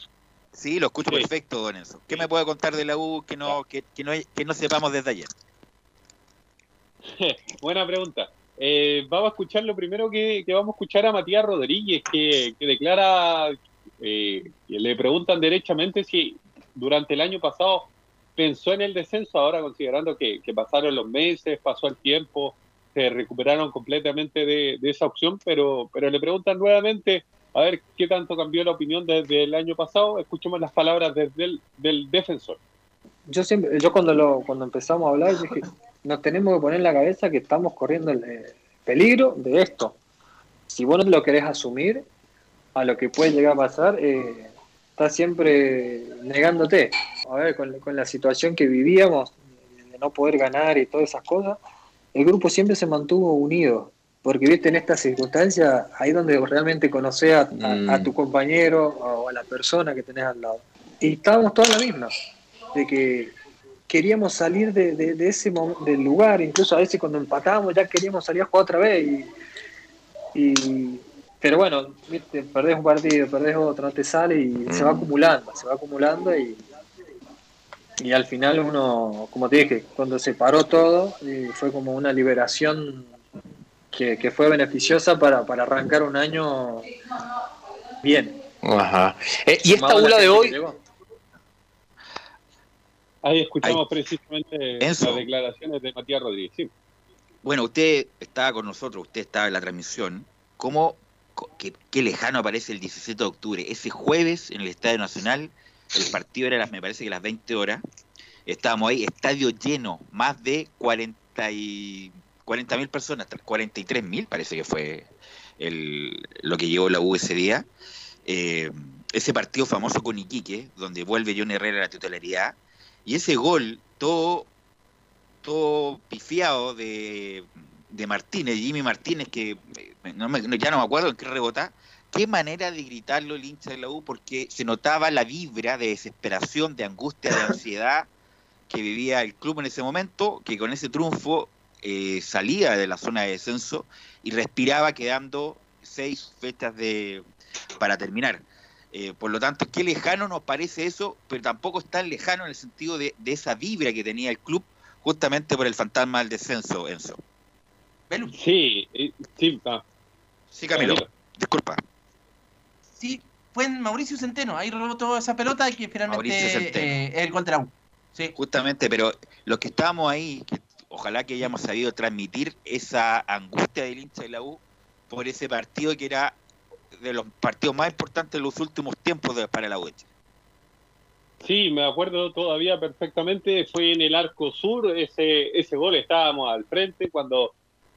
sí, lo escucho Sí. perfecto, don Enzo. ¿Qué me puede contar de la U que no, que, que no, que no sepamos desde ayer? Buena pregunta. Eh, vamos a escuchar lo primero que, que vamos a escuchar a Matías Rodríguez, que, que declara, eh, le preguntan derechamente si durante el año pasado pensó en el descenso, ahora considerando que, pasaron los meses, pasó el tiempo, se recuperaron completamente de, esa opción, pero, pero le preguntan nuevamente a ver qué tanto cambió la opinión desde el año pasado. Escuchemos las palabras desde el- del defensor. yo siempre, yo cuando lo, cuando empezamos a hablar dije, nos tenemos que poner en la cabeza que estamos corriendo el peligro de esto. Si vos lo querés asumir a lo que puede llegar a pasar, eh, estás siempre negándote. A ver, con, con la situación que vivíamos, de no poder ganar y todas esas cosas, el grupo siempre se mantuvo unido. Porque viste, en estas circunstancias, ahí donde realmente conoces a, a- a tu compañero o a la persona que tenés al lado. Y estábamos todos en la misma de que queríamos salir de, de- de ese del lugar, incluso a veces cuando empatábamos ya queríamos salir a jugar otra vez y, y- pero bueno, viste, perdés un partido, perdés otro, no te sale y se va acumulando, se va acumulando y, y al final uno, como te dije, cuando se paró todo, fue como una liberación que, que fue beneficiosa para, para arrancar un año bien. Ajá. Eh, y esta Sumado a la ULA de hoy. Ahí escuchamos precisamente Enzo. las declaraciones de Matías Rodríguez. Sí. Bueno, usted estaba con nosotros, usted estaba en la transmisión. ¿Cómo, qué, lejano aparece el 17 de octubre? Ese jueves en el Estadio Nacional, el partido era, las, me parece que las 20 horas. Estábamos ahí, estadio lleno, más de 40 y 40 mil personas, 43 mil parece que fue el, lo que llevó la U ese día. Eh, ese partido famoso con Iquique, donde vuelve John Herrera a la titularidad, y ese gol, todo todo pifiado de, de Martínez, Jimmy Martínez, que eh, no me- ya no me acuerdo en qué rebotá. Qué manera de gritarlo el hincha de la U, porque se notaba la vibra de desesperación, de angustia, de ansiedad que vivía el club en ese momento, que con ese triunfo eh, salía de la zona de descenso y respiraba quedando seis fechas de para terminar. Eh, por lo tanto, qué lejano nos parece eso, pero tampoco es tan lejano en el sentido de, de esa vibra que tenía el club justamente por el fantasma del descenso, Enzo. Sí, sí. Sí, Camilo. Camilo. Disculpa. Sí, fue en Mauricio Centeno. Ahí rebotó esa pelota que Mauricio finalmente eh, es el gol de la U. Sí. Justamente, pero los que estábamos ahí, que ojalá que hayamos sabido transmitir esa angustia del hincha de la U por ese partido que era de los partidos más importantes de los últimos tiempos de- para la U. Sí, me acuerdo todavía perfectamente, fue en el arco sur, ese, ese gol estábamos al frente cuando,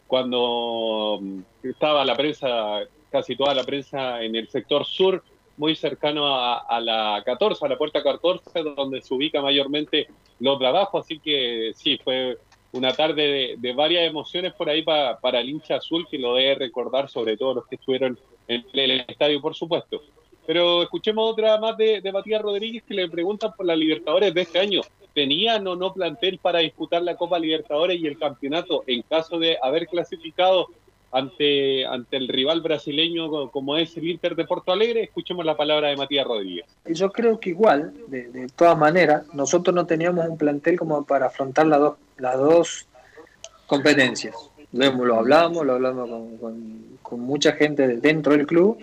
cuando mm, estaba la prensa, casi toda la prensa en el sector sur, muy cercano a, la 14, a la puerta 14, donde se ubica mayormente los trabajos, así que sí, fue una tarde de, varias emociones por ahí pa- para el hincha azul, que lo debe recordar sobre todo los que estuvieron en el estadio, por supuesto. Pero escuchemos otra más de, Matías Rodríguez que le preguntan por las Libertadores de este año. ¿Tenían o no plantel para disputar la Copa Libertadores y el campeonato en caso de haber clasificado ante, ante el rival brasileño co- como es el Inter de Porto Alegre? Escuchemos la palabra de Matías Rodríguez. Yo creo que igual, de, de todas maneras, nosotros no teníamos un plantel como para afrontar las dos, las dos competencias. Lo, lo hablamos, lo hablamos con, con- con mucha gente de- dentro del club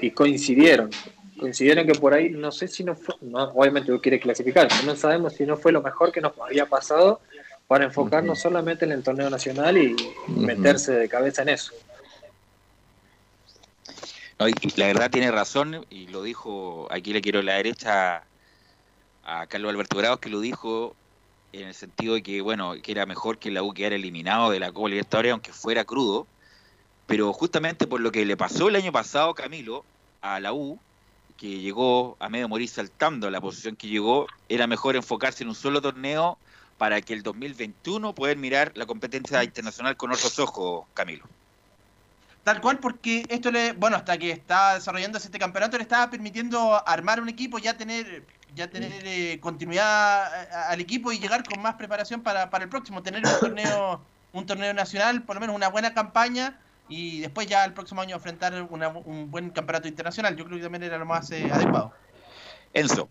y coincidieron. Coincidieron que por ahí, no sé si no fue, no, obviamente no quiere clasificar, pero no sabemos si no fue lo mejor que nos había pasado para enfocarnos solamente en el torneo nacional y meterse de cabeza en eso. No, y- y la verdad tiene razón, y lo dijo, aquí le quiero la derecha a Carlos Alberto Grados, que lo dijo en el sentido de que, bueno, que era mejor que la U quedara eliminado de la Copa Libertadores, aunque fuera crudo, pero justamente por lo que le pasó el año pasado, Camilo, a la U, que llegó a medio morir saltando a la posición que llegó, era mejor enfocarse en un solo torneo para que el 2021 poder mirar la competencia internacional con otros ojos, Camilo. Tal cual, porque esto le, bueno, hasta que está desarrollándose este campeonato, le estaba permitiendo armar un equipo, ya tener, ya tener eh, continuidad a- al equipo y llegar con más preparación para, para el próximo, tener un torneo, un torneo nacional, por lo menos una buena campaña, y después ya el próximo año enfrentar una- un buen campeonato internacional. Yo creo que también era lo más eh, adecuado. Enzo.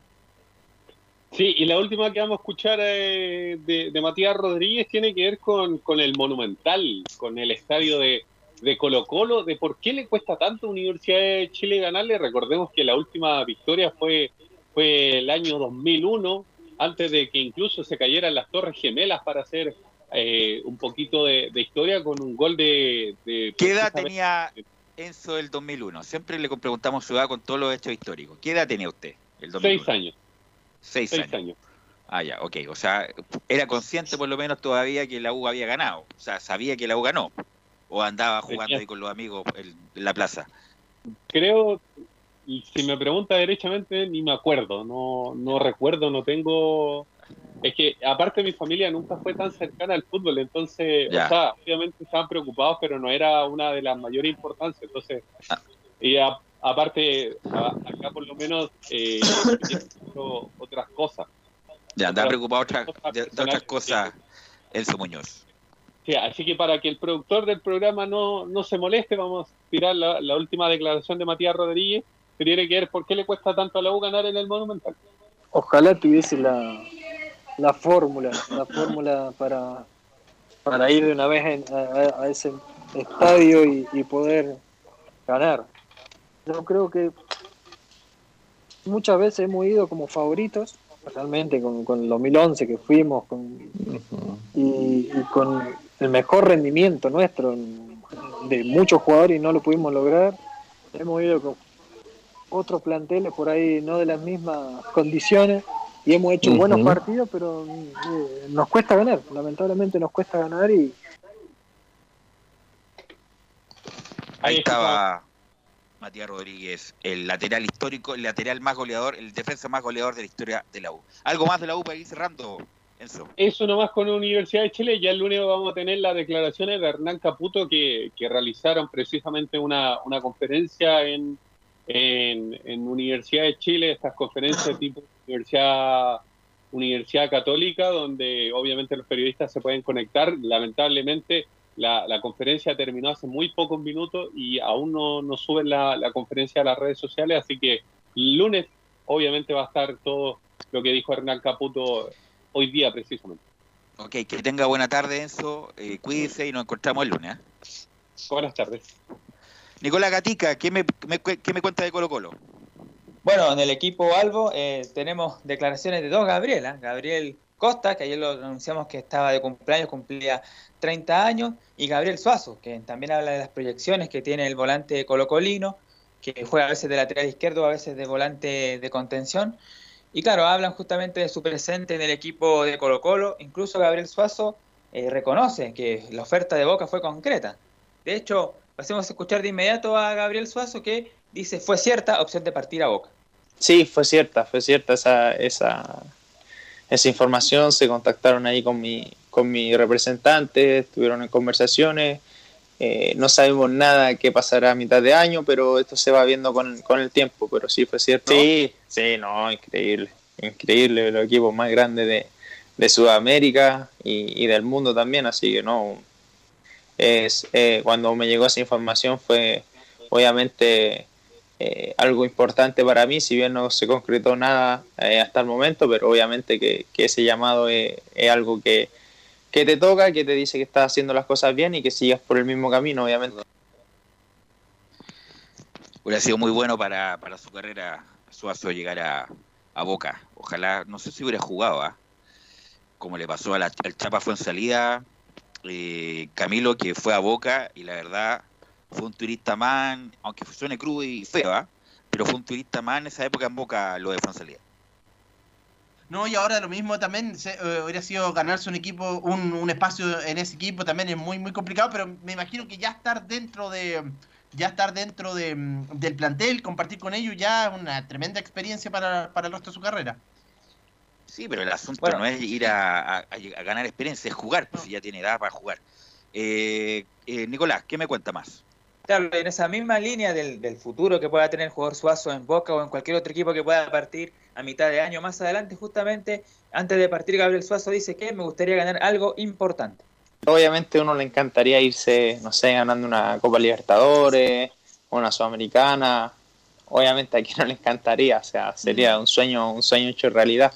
Sí, y la última que vamos a escuchar eh, de, de Matías Rodríguez tiene que ver con, con el Monumental, con el estadio de, de Colo Colo, de por qué le cuesta tanto a Universidad de Chile ganarle. Recordemos que la última victoria fue, fue el año 2001, antes de que incluso se cayeran las Torres Gemelas para hacer eh, un poquito de, de historia con un gol de... de ¿Qué edad tenía Enzo del 2001? Siempre le preguntamos su edad con todos los hechos históricos. ¿Qué edad tenía usted? El 2001? Seis años. Seis, Seis años. años. Ah, ya, ok. O sea, era consciente por lo menos todavía que la U había ganado. O sea, sabía que la U ganó. O andaba jugando ahí con los amigos en en la plaza. creo, y si me pregunta derechamente, ni me acuerdo, no, no recuerdo, no tengo... Es que aparte mi familia nunca fue tan cercana al fútbol, entonces, Ya. o sea, obviamente estaban preocupados, pero no era una de las mayores importancias, entonces, y a- aparte, a- acá por lo menos, eh, otras cosas. Ya, Otras preocupado otra- de, de otras cosas, Enzo Muñoz. Sí, así que para que el productor del programa no, no se moleste, vamos a tirar la, la última declaración de Matías Rodríguez, que tiene que ver por qué le cuesta tanto a la U ganar en el Monumental. Ojalá tuviese la, la fórmula, la fórmula para, para ir de una vez en- a, ese estadio y, y poder ganar. Yo creo que muchas veces hemos ido como favoritos, realmente con, con el 2011 que fuimos, con, y, y con el mejor rendimiento nuestro de muchos jugadores y no lo pudimos lograr. Hemos ido con otros planteles por ahí no de las mismas condiciones y hemos hecho buenos partidos, pero eh, nos cuesta ganar, lamentablemente nos cuesta ganar y Ahí estaba Matías Rodríguez, el lateral histórico, el lateral más goleador, el defensa más goleador de la historia de la U. ¿Algo más de la U para ir cerrando, Enzo? Eso nomás con Universidad de Chile. Ya el lunes vamos a tener las declaraciones de Hernán Caputo que, que realizaron precisamente una, una conferencia en, en, en Universidad de Chile, estas conferencias tipo Universidad, Universidad Católica, donde obviamente los periodistas se pueden conectar. Lamentablemente la, la conferencia terminó hace muy pocos minutos y aún no, no suben la, la conferencia a las redes sociales, así que el lunes obviamente va a estar todo lo que dijo Hernán Caputo hoy día precisamente. Ok, que tenga buena tarde, Enzo. Eh, cuídese y nos encontramos el lunes. ¿eh? Buenas tardes. Nicolás Gatica, ¿qué me, qué me cuenta de Colo Colo? Bueno, en el equipo Albo eh, tenemos declaraciones de dos Gabriela. Gabriel Costa, que ayer lo anunciamos que estaba de cumpleaños, cumplía 30 años, y Gabriel Suazo, que también habla de las proyecciones que tiene el volante colocolino, que juega a veces de lateral izquierdo, a veces de volante de contención. Y claro, hablan justamente de su presente en el equipo de Colo Colo. Incluso Gabriel Suazo eh, reconoce que la oferta de Boca fue concreta. De hecho, pasemos a escuchar de inmediato a Gabriel Suazo que dice fue cierta opción de partir a Boca. Sí, fue cierta, fue cierta esa, esa, esa información. Se contactaron ahí con mi, con mi representante, estuvieron en conversaciones. Eh, no sabemos nada qué pasará a mitad de año, pero esto se va viendo con, con el tiempo. Pero sí, fue cierto. Sí, sí, no, increíble. Increíble, los equipos más grandes de, de Sudamérica y, y, del mundo también. Así que no. Es, eh, cuando me llegó esa información fue obviamente eh, algo importante para mí, si bien no se concretó nada eh, hasta el momento, pero obviamente que, que ese llamado es, algo que, que te toca, que te dice que estás haciendo las cosas bien y que sigas por el mismo camino, obviamente. Hubiera sido muy bueno para, para su carrera Suazo llegar a, a, Boca. Ojalá, no sé si hubiera jugado, ¿eh? como le pasó a la, al Chapa fue en salida, eh, Camilo que fue a Boca y la verdad fue un turista más, aunque suene crudo y feo, ¿eh? pero fue un turista más en esa época en Boca lo de Fonsalía. No, y ahora lo mismo también se, eh, hubiera sido ganarse un equipo, un, un, espacio en ese equipo también es muy muy complicado, pero me imagino que ya estar dentro de ya estar dentro de, del plantel, compartir con ellos ya es una tremenda experiencia para, para el resto de su carrera. Sí, pero el asunto bueno. no es ir a, a, a, ganar experiencia, es jugar, pues no. si ya tiene edad para jugar. Eh, eh, Nicolás, ¿qué me cuenta más? Claro, en esa misma línea del, del, futuro que pueda tener el jugador Suazo en Boca o en cualquier otro equipo que pueda partir a mitad de año más adelante, justamente antes de partir Gabriel Suazo dice que me gustaría ganar algo importante. Obviamente a uno le encantaría irse, no sé, ganando una Copa Libertadores, una Sudamericana. Obviamente a quien no le encantaría, o sea, sería un sueño, un sueño hecho realidad.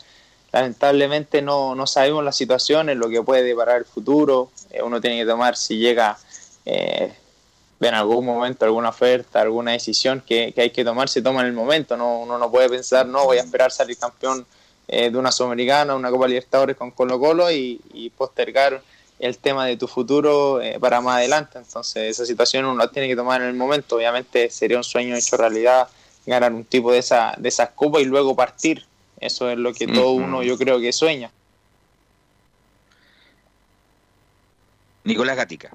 Lamentablemente no, no sabemos las situaciones, lo que puede deparar el futuro. Eh, uno tiene que tomar si llega eh, en algún momento alguna oferta, alguna decisión que, que, hay que tomar, se toma en el momento. No, uno no puede pensar, no, voy a esperar salir campeón eh, de una Sudamericana, una Copa Libertadores con Colo Colo y, y postergar el tema de tu futuro para más adelante. Entonces esa situación uno la tiene que tomar en el momento. Obviamente sería un sueño hecho realidad ganar un tipo de, esa, de esas copas y luego partir. Eso es lo que todo uno yo creo que sueña. Nicolás Gatica.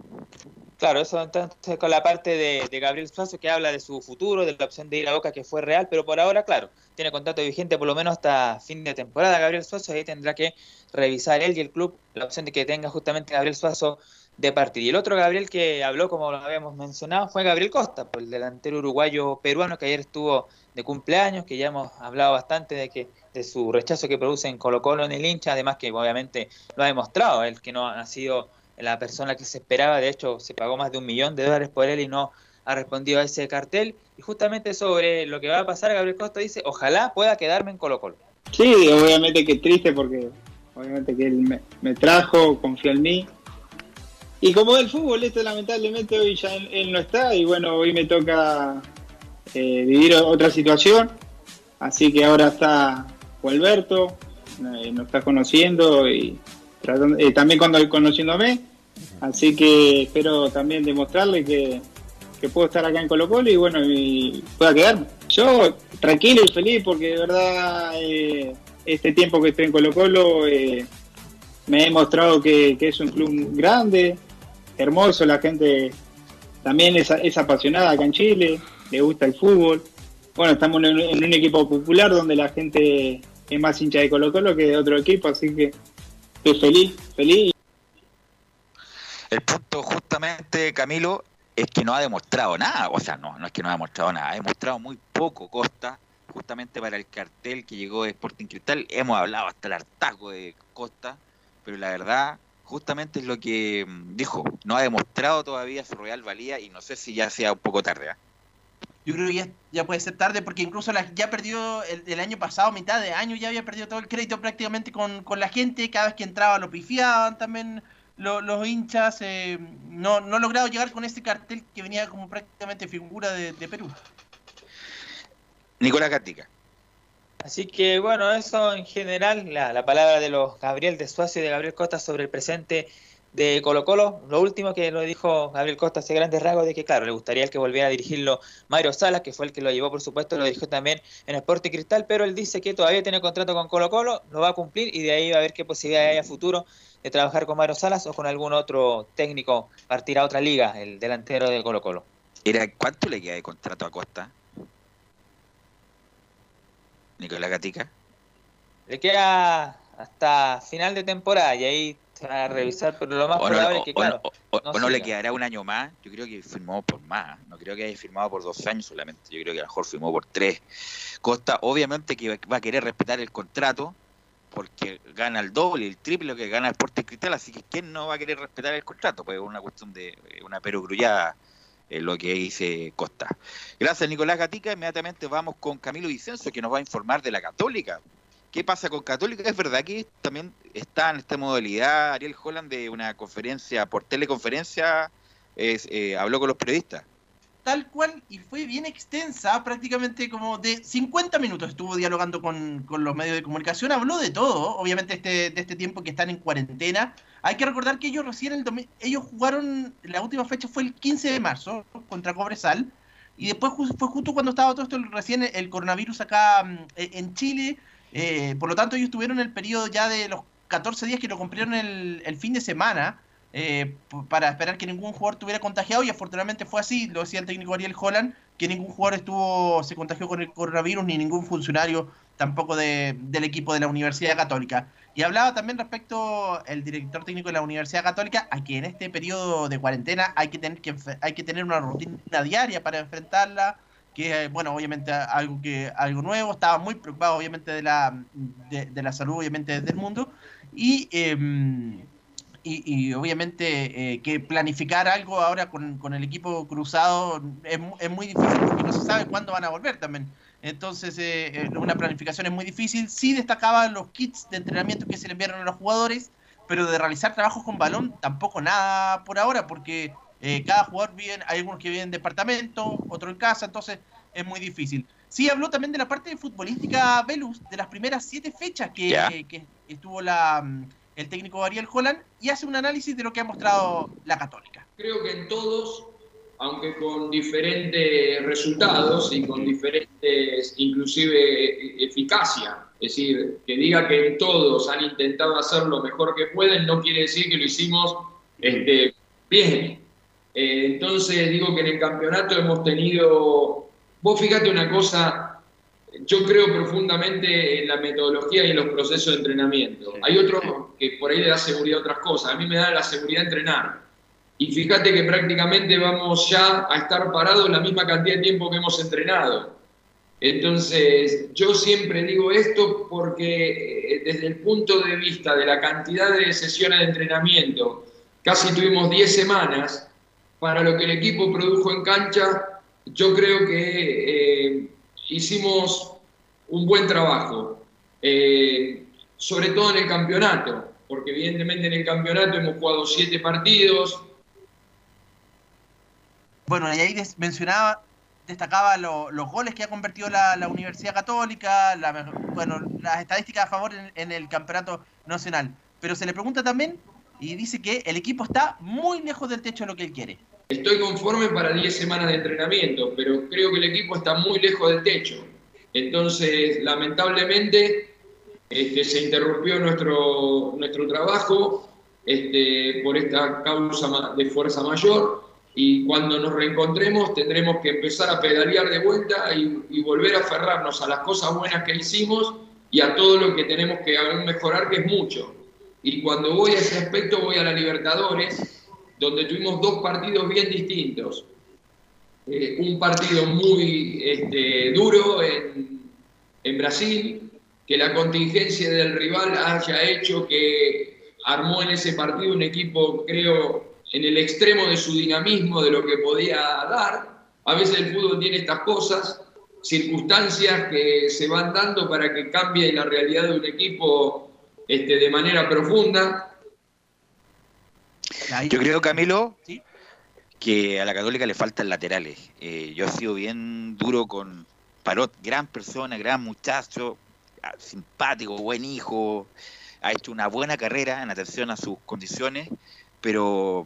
Claro, eso entonces con la parte de, de, Gabriel Suazo que habla de su futuro, de la opción de ir a Boca que fue real, pero por ahora, claro, tiene contrato vigente por lo menos hasta fin de temporada Gabriel Suazo, ahí tendrá que revisar él y el club la opción de que tenga justamente Gabriel Suazo de partir. Y el otro Gabriel que habló, como lo habíamos mencionado, fue Gabriel Costa, el delantero uruguayo peruano que ayer estuvo de cumpleaños, que ya hemos hablado bastante de que de su rechazo que produce en Colo Colo en el hincha, además que obviamente lo ha demostrado, él que no ha sido la persona que se esperaba, de hecho se pagó más de un millón de dólares por él y no ha respondido a ese cartel. Y justamente sobre lo que va a pasar, Gabriel Costa dice, ojalá pueda quedarme en Colo Colo. Sí, obviamente que triste porque obviamente que él me, me trajo, confió en mí. Y como el fútbol, esto lamentablemente hoy ya él, no está y bueno, hoy me toca eh, vivir otra situación. Así que ahora está Alberto, eh, nos está conociendo y eh, también cuando conociéndome. Así que espero también demostrarle que, que puedo estar acá en Colo Colo y bueno, y pueda quedarme. Yo tranquilo y feliz porque de verdad eh, este tiempo que estoy en Colo Colo eh, me he demostrado que, que, es un club grande, hermoso, la gente también es, apasionada acá en Chile, le gusta el fútbol. Bueno, estamos en en un equipo popular donde la gente es más hincha de Colo Colo que de otro equipo, así que estoy feliz, feliz. El punto justamente, Camilo, es que no ha demostrado nada, o sea, no, no es que no ha demostrado nada, ha demostrado muy poco Costa, justamente para el cartel que llegó de Sporting Cristal, hemos hablado hasta el hartazgo de Costa, pero la verdad, justamente es lo que dijo, no ha demostrado todavía su real valía y no sé si ya sea un poco tarde. ¿eh? Yo creo que ya, ya, puede ser tarde porque incluso la, ya perdió el, el, año pasado, mitad de año, ya había perdido todo el crédito prácticamente con, con la gente. Cada vez que entraba lo pifiaban también lo, los hinchas. Eh, no, no ha logrado llegar con este cartel que venía como prácticamente figura de, de Perú. Nicolás Gatica. Así que bueno, eso en general, la, la, palabra de los Gabriel de Suazo y de Gabriel Costa sobre el presente de Colo Colo, lo último que lo dijo Gabriel Costa hace grandes rasgos de que, claro, le gustaría que volviera a dirigirlo Mario Salas, que fue el que lo llevó, por supuesto, lo dirigió también en Sporting Cristal, pero él dice que todavía tiene contrato con Colo Colo, lo va a cumplir y de ahí va a ver qué posibilidad hay a futuro de trabajar con Mario Salas o con algún otro técnico, partir a otra liga, el delantero del Colo Colo. Era, ¿Cuánto le queda de contrato a Costa? Nicolás Gatica. Le queda hasta final de temporada y ahí se va a revisar, pero lo más O probable es que, o- claro, o- no le quedará un año más. Yo creo que firmó por más. No creo que haya firmado por dos años solamente. Yo creo que a lo mejor firmó por tres. Costa, obviamente, que va a querer respetar el contrato porque gana el doble, el triple lo que gana el Sporting Cristal. Así que, ¿quién no va a querer respetar el contrato? Pues es una cuestión de eh, una perogrullada eh, lo que dice Costa. Gracias, Nicolás Gatica. Inmediatamente vamos con Camilo Vicencio, que nos va a informar de la Católica. ¿Qué pasa con Católica? Es verdad que también está en esta modalidad Ariel Holland de una conferencia por teleconferencia, eh, habló con los periodistas. Tal cual y fue bien extensa, prácticamente como de 50 minutos estuvo dialogando con, con los medios de comunicación, habló de todo, obviamente este, de este tiempo que están en cuarentena. Hay que recordar que ellos recién, el ellos jugaron, la última fecha fue el 15 de marzo contra Cobresal, y después fue justo cuando estaba todo esto, recién el coronavirus acá mm, e- en Chile, eh, por lo tanto ellos tuvieron el periodo ya de los 14 días que lo cumplieron el, el fin de semana, eh, para esperar que ningún jugador estuviera contagiado y afortunadamente fue así, lo decía el técnico Ariel Holland, que ningún jugador estuvo se contagió con el coronavirus ni ningún funcionario tampoco de- del equipo de la Universidad Católica. Y hablaba también respecto el director técnico de la Universidad Católica a que en este periodo de cuarentena hay que tener que hay que tener una rutina diaria para enfrentarla, que eh, bueno, obviamente algo que algo nuevo, estaba muy preocupado obviamente de la de la salud obviamente del mundo y em, y, y obviamente eh, que planificar algo ahora con, con el equipo cruzado es, es muy difícil porque no se sabe cuándo van a volver también. Entonces, eh, eh, una planificación es muy difícil. Sí destacaba los kits de entrenamiento que se le enviaron a los jugadores, pero de realizar trabajos con balón tampoco nada por ahora, porque eh, cada jugador vive, hay algunos que viven en departamento, otro en casa, entonces es muy difícil. Sí, habló también de la parte futbolística Velus, de las primeras siete fechas que, que- que estuvo la, mm, el técnico Ariel Holland y hace un análisis de lo que ha mostrado la Católica. Creo que en todos, aunque con diferentes resultados y con diferentes, inclusive, e- eficacia, es decir, que diga que en todos han intentado hacer lo mejor que pueden, no quiere decir que lo hicimos este, bien. Eh, entonces digo que en el campeonato hemos tenido, vos fíjate una cosa, yo creo profundamente en la metodología y en los procesos de entrenamiento. Hay otros que por ahí le da seguridad a otras cosas, a mí me da la seguridad de entrenar. Y fíjate que prácticamente vamos ya a estar parados la misma cantidad de tiempo que hemos entrenado. Entonces, yo siempre digo esto porque eh, desde el punto de vista de la cantidad de sesiones de entrenamiento, casi tuvimos 10 semanas, para lo que el equipo produjo en cancha, yo creo que eh, hicimos un buen trabajo, Eh, sobre todo en el campeonato, porque evidentemente en el campeonato hemos jugado 7 partidos, Bueno, y ahí mencionaba, destacaba lo- los goles que ha convertido la, la Universidad Católica, la bueno, las estadísticas a favor en, en el campeonato nacional. Pero se le pregunta también y dice que el equipo está muy lejos del techo de lo que él quiere. Estoy conforme para 10 semanas de entrenamiento, pero creo que el equipo está muy lejos del techo. Entonces, lamentablemente, este, se interrumpió nuestro, nuestro trabajo este, por esta causa de fuerza mayor y cuando nos reencontremos tendremos que empezar a pedalear de vuelta y, y volver a aferrarnos a las cosas buenas que hicimos y a todo lo que tenemos que mejorar, que es mucho. Y cuando voy a ese aspecto, voy a la Libertadores, donde tuvimos dos partidos bien distintos. Eh, un partido muy este, duro en, en Brasil, que la contingencia del rival haya hecho que armó en ese partido un equipo, creo, en el extremo de su dinamismo, de lo que podía dar. A veces el fútbol tiene estas cosas, circunstancias que se van dando para que cambie la realidad de un equipo este, de manera profunda. Yo creo, Camilo, que a la Católica le faltan laterales. Eh, yo he sido bien duro con Parot, gran persona, gran muchacho, ah, simpático, buen hijo, ha hecho una buena carrera en atención a sus condiciones, pero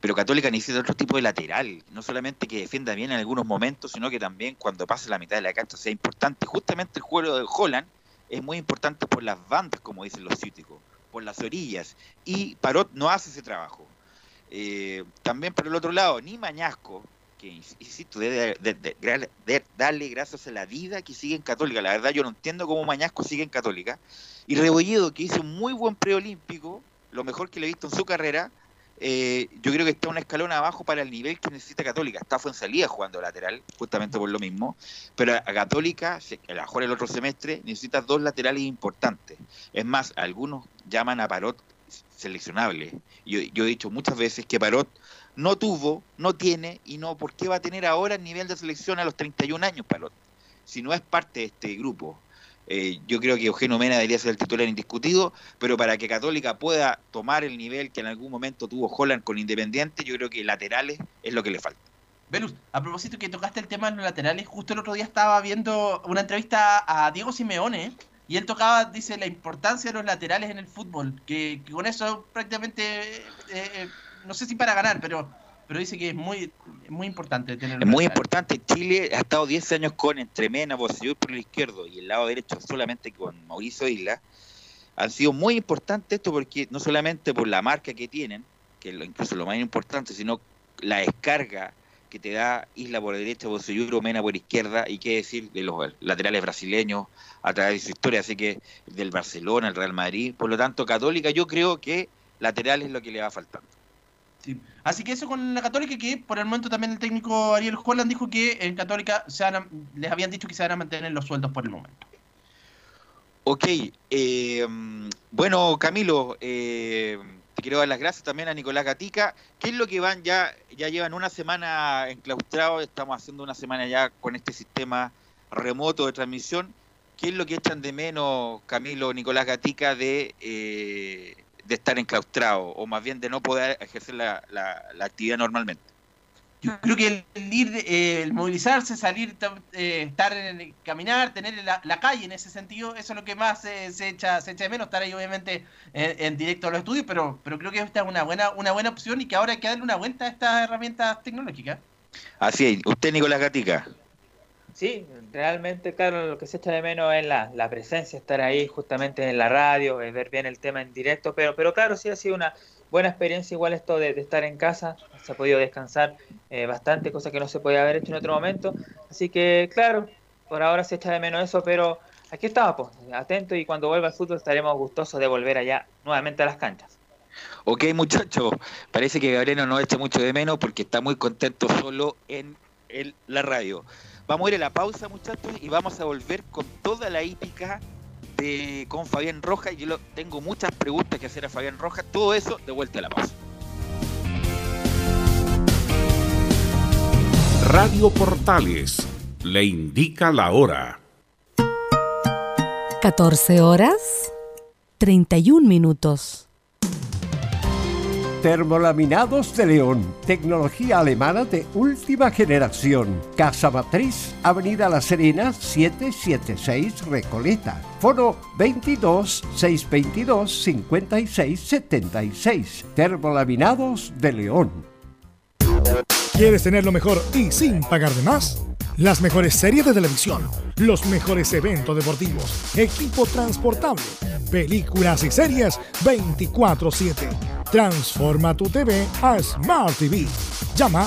pero Católica necesita otro tipo de lateral, no solamente que defienda bien en algunos momentos, sino que también cuando pase la mitad de la cancha sea importante. Justamente el juego de Holland es muy importante por las bandas, como dicen los cíticos, por las orillas, y Parot no hace ese trabajo. Eh, también por el otro lado, ni Mañasco, que insisto, de, darle gracias a la vida que sigue en Católica. La verdad yo no entiendo cómo Mañasco sigue en Católica. Y Rebolledo, que hizo un muy buen preolímpico, lo mejor que le he visto en su carrera, eh, yo creo que está un escalón abajo para el nivel que necesita Católica. Está fue en salida jugando lateral, justamente por lo mismo. Pero a Católica, a lo mejor el otro semestre, necesita dos laterales importantes. Es más, algunos llaman a Parot seleccionable. Yo, yo he dicho muchas veces que Parot no tuvo, no tiene y no, ¿por qué va a tener ahora el nivel de selección a los 31 años, Parot? Si no es parte de este grupo. Eh, yo creo que Eugenio Mena debería ser el titular indiscutido, pero para que Católica pueda tomar el nivel que en algún momento tuvo Holland con Independiente, yo creo que laterales es lo que le falta. Velus, a propósito que tocaste el tema de los laterales, justo el otro día estaba viendo una entrevista a Diego Simeone y él tocaba, dice, la importancia de los laterales en el fútbol, que, que con eso prácticamente, eh, eh, no sé si para ganar, pero pero dice que es muy, muy importante tener Es muy importante. Chile ha estado 10 años con Entremena, Bocellur por el izquierdo y el lado derecho solamente con Mauricio Isla. Han sido muy importantes esto porque no solamente por la marca que tienen, que es incluso lo más importante, sino la descarga que te da Isla por derecha, Bocellur o Mena por izquierda, y qué decir de los laterales brasileños a través de su historia, así que del Barcelona, el Real Madrid. Por lo tanto, Católica yo creo que lateral es lo que le va faltando. Sí. Así que eso con la Católica, que por el momento también el técnico Ariel Holland dijo que en Católica se van a, les habían dicho que se van a mantener los sueldos por el momento. Ok, eh, bueno Camilo, eh, te quiero dar las gracias también a Nicolás Gatica. ¿Qué es lo que van ya? Ya llevan una semana enclaustrados, estamos haciendo una semana ya con este sistema remoto de transmisión. ¿Qué es lo que echan de menos, Camilo, Nicolás Gatica, de... Eh, de estar enclaustrado o más bien de no poder ejercer la, actividad normalmente. Yo creo que el, ir, eh, el movilizarse, salir, eh, estar en caminar, tener la, la, calle en ese sentido, eso es lo que más eh, se, echa, se echa de menos, estar ahí obviamente en, en, directo a los estudios, pero, pero creo que esta es una buena, una buena opción y que ahora hay que darle una vuelta a estas herramientas tecnológicas. Así es, usted Nicolás Gatica. Sí, realmente, claro, lo que se echa de menos es la, la, presencia, estar ahí justamente en la radio, es ver bien el tema en directo, pero, pero claro, sí ha sido una buena experiencia igual esto de, estar en casa, se ha podido descansar eh, bastante, cosa que no se podía haber hecho en otro momento, así que claro, por ahora se echa de menos eso, pero aquí estamos, pues, atentos y cuando vuelva el fútbol estaremos gustosos de volver allá nuevamente a las canchas. Ok, muchachos, parece que Gabriel no echa mucho de menos porque está muy contento solo en el, la radio. Vamos a ir a la pausa, muchachos, y vamos a volver con toda la hípica de, con Fabián Rojas. Yo lo, tengo muchas preguntas que hacer a Fabián Rojas. Todo eso de vuelta a la pausa. Radio Portales le indica la hora. 14 horas 31 minutos. Termolaminados de León, tecnología alemana de última generación. Casa Matriz, Avenida La Serena, 776 Recoleta. Foro 22 622 56 76. Termolaminados de León. ¿Quieres tener lo mejor y sin pagar de más? Las mejores series de televisión, los mejores eventos deportivos, equipo transportable, películas y series 24/7. Transforma tu TV a Smart TV. Llama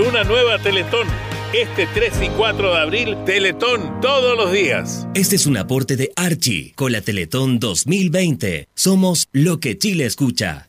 una nueva Teletón. Este 3 y 4 de abril, Teletón todos los días. Este es un aporte de Archie con la Teletón 2020. Somos lo que Chile escucha.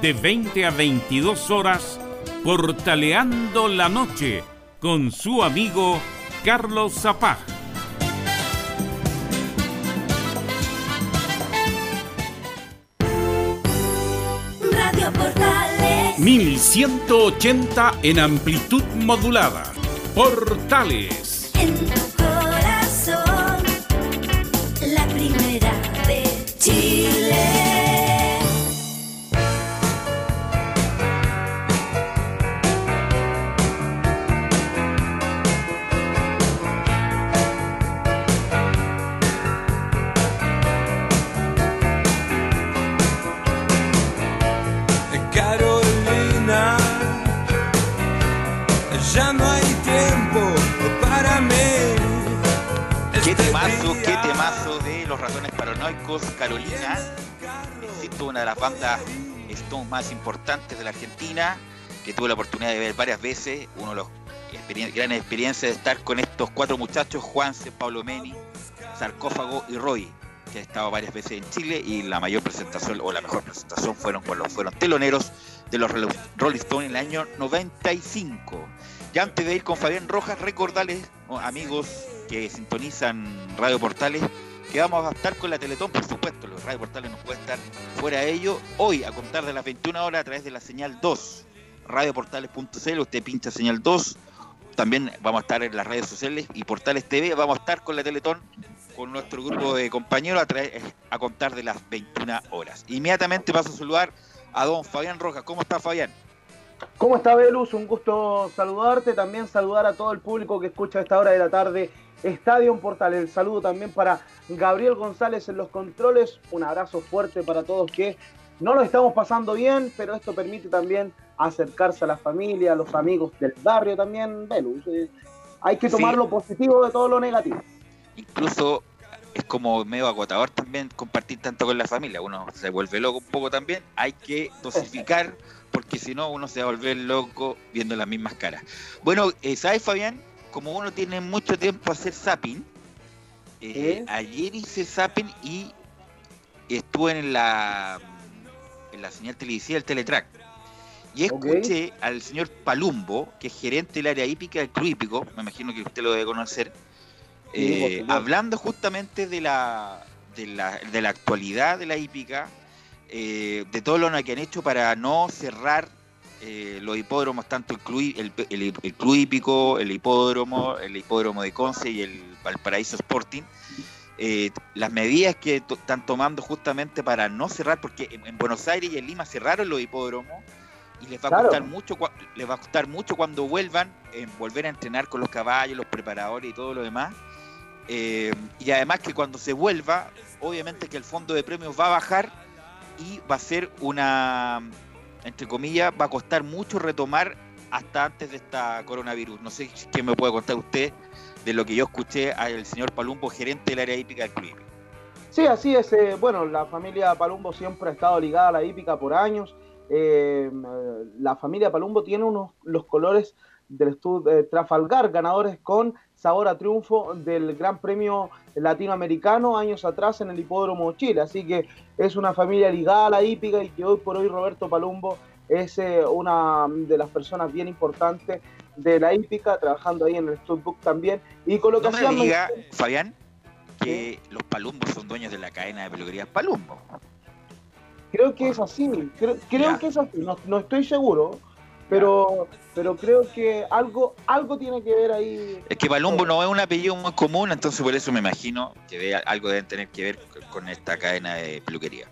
de 20 a 22 horas Portaleando la Noche con su amigo Carlos Zapag. Radio Portales. 1180 en amplitud modulada. Portales. De los ratones paranoicos, Carolina. Insisto, una de las bandas Stones más importantes de la Argentina, que tuve la oportunidad de ver varias veces. Uno de los grandes experiencias de estar con estos cuatro muchachos, Juanse, Pablo Meni, Sarcófago y Roy, que han estado varias veces en Chile y la mayor presentación o la mejor presentación fueron cuando fueron teloneros de los Rolling Stones en el año 95. Ya antes de ir con Fabián Rojas, recordarles, oh, amigos que sintonizan Radio Portales, que vamos a estar con la Teletón, por supuesto, los Radio Portales no pueden estar fuera de ello. Hoy, a contar de las 21 horas, a través de la señal 2, radioportales.cl, usted pincha señal 2. También vamos a estar en las redes sociales y Portales TV. Vamos a estar con la Teletón, con nuestro grupo de compañeros, a, través- a contar de las 21 horas. Inmediatamente paso a saludar a don Fabián Rojas. ¿Cómo está, Fabián? ¿Cómo está Velus? Un gusto saludarte, también saludar a todo el público que escucha a esta hora de la tarde Estadio Portal. El saludo también para Gabriel González en los controles. Un abrazo fuerte para todos que no lo estamos pasando bien, pero esto permite también acercarse a la familia, a los amigos del barrio también, Velus. Eh, hay que tomar Sí. lo positivo de todo lo negativo. incluso es como medio agotador también compartir tanto con la familia. Uno se vuelve loco un poco también. Hay que dosificar porque si no uno se va a volver loco viendo las mismas caras. Bueno, eh, ¿sabes Fabián? Como uno tiene mucho tiempo a hacer zapping, eh, ayer hice zapping y estuve en la, en la señal televisiva del Teletrack. Y escuché al señor Palumbo, que es gerente del área hípica del Club Hípico, me imagino que usted lo debe conocer, eh, hablando justamente de la, de la, de la actualidad de la hípica, eh, de todo lo que han hecho para no cerrar eh, los hipódromos, tanto el club, el, el- el club hípico, el hipódromo, el hipódromo de Conce y el Valparaíso Sporting, eh, las medidas que están tomando justamente para no cerrar, porque en, en Buenos Aires y en Lima cerraron los hipódromos y les va a Claro. costar mucho les va a costar mucho cuando vuelvan en volver a entrenar con los caballos, los preparadores y todo lo demás. Eh, y además que cuando se vuelva, obviamente que el fondo de premios va a bajar y va a ser una, entre comillas, va a costar mucho retomar hasta antes de esta coronavirus. No sé qué me puede contar usted de lo que yo escuché al señor Palumbo, gerente del área hípica del club. Sí, así es. eh, bueno, la familia Palumbo siempre ha estado ligada a la hípica por años. Eh, la familia Palumbo tiene unos los colores del Stud eh, Trafalgar, ganadores con sabor a triunfo del Gran Premio Latinoamericano años atrás en el Hipódromo Chile. Así que es una familia ligada a la hípica y que hoy por hoy Roberto Palumbo es eh, una de las personas bien importantes de la hípica, trabajando ahí en el Studbook también. Y que No me diga, Fabián, que los Palumbos son dueños de la cadena de peluquerías Palumbo. Creo que es así, creo, creo que es así, no, no estoy seguro, pero pero creo que algo algo tiene que ver ahí. Es que Palumbo no es un apellido muy común, entonces por eso me imagino que ve- algo deben tener que ver con esta cadena de peluquería.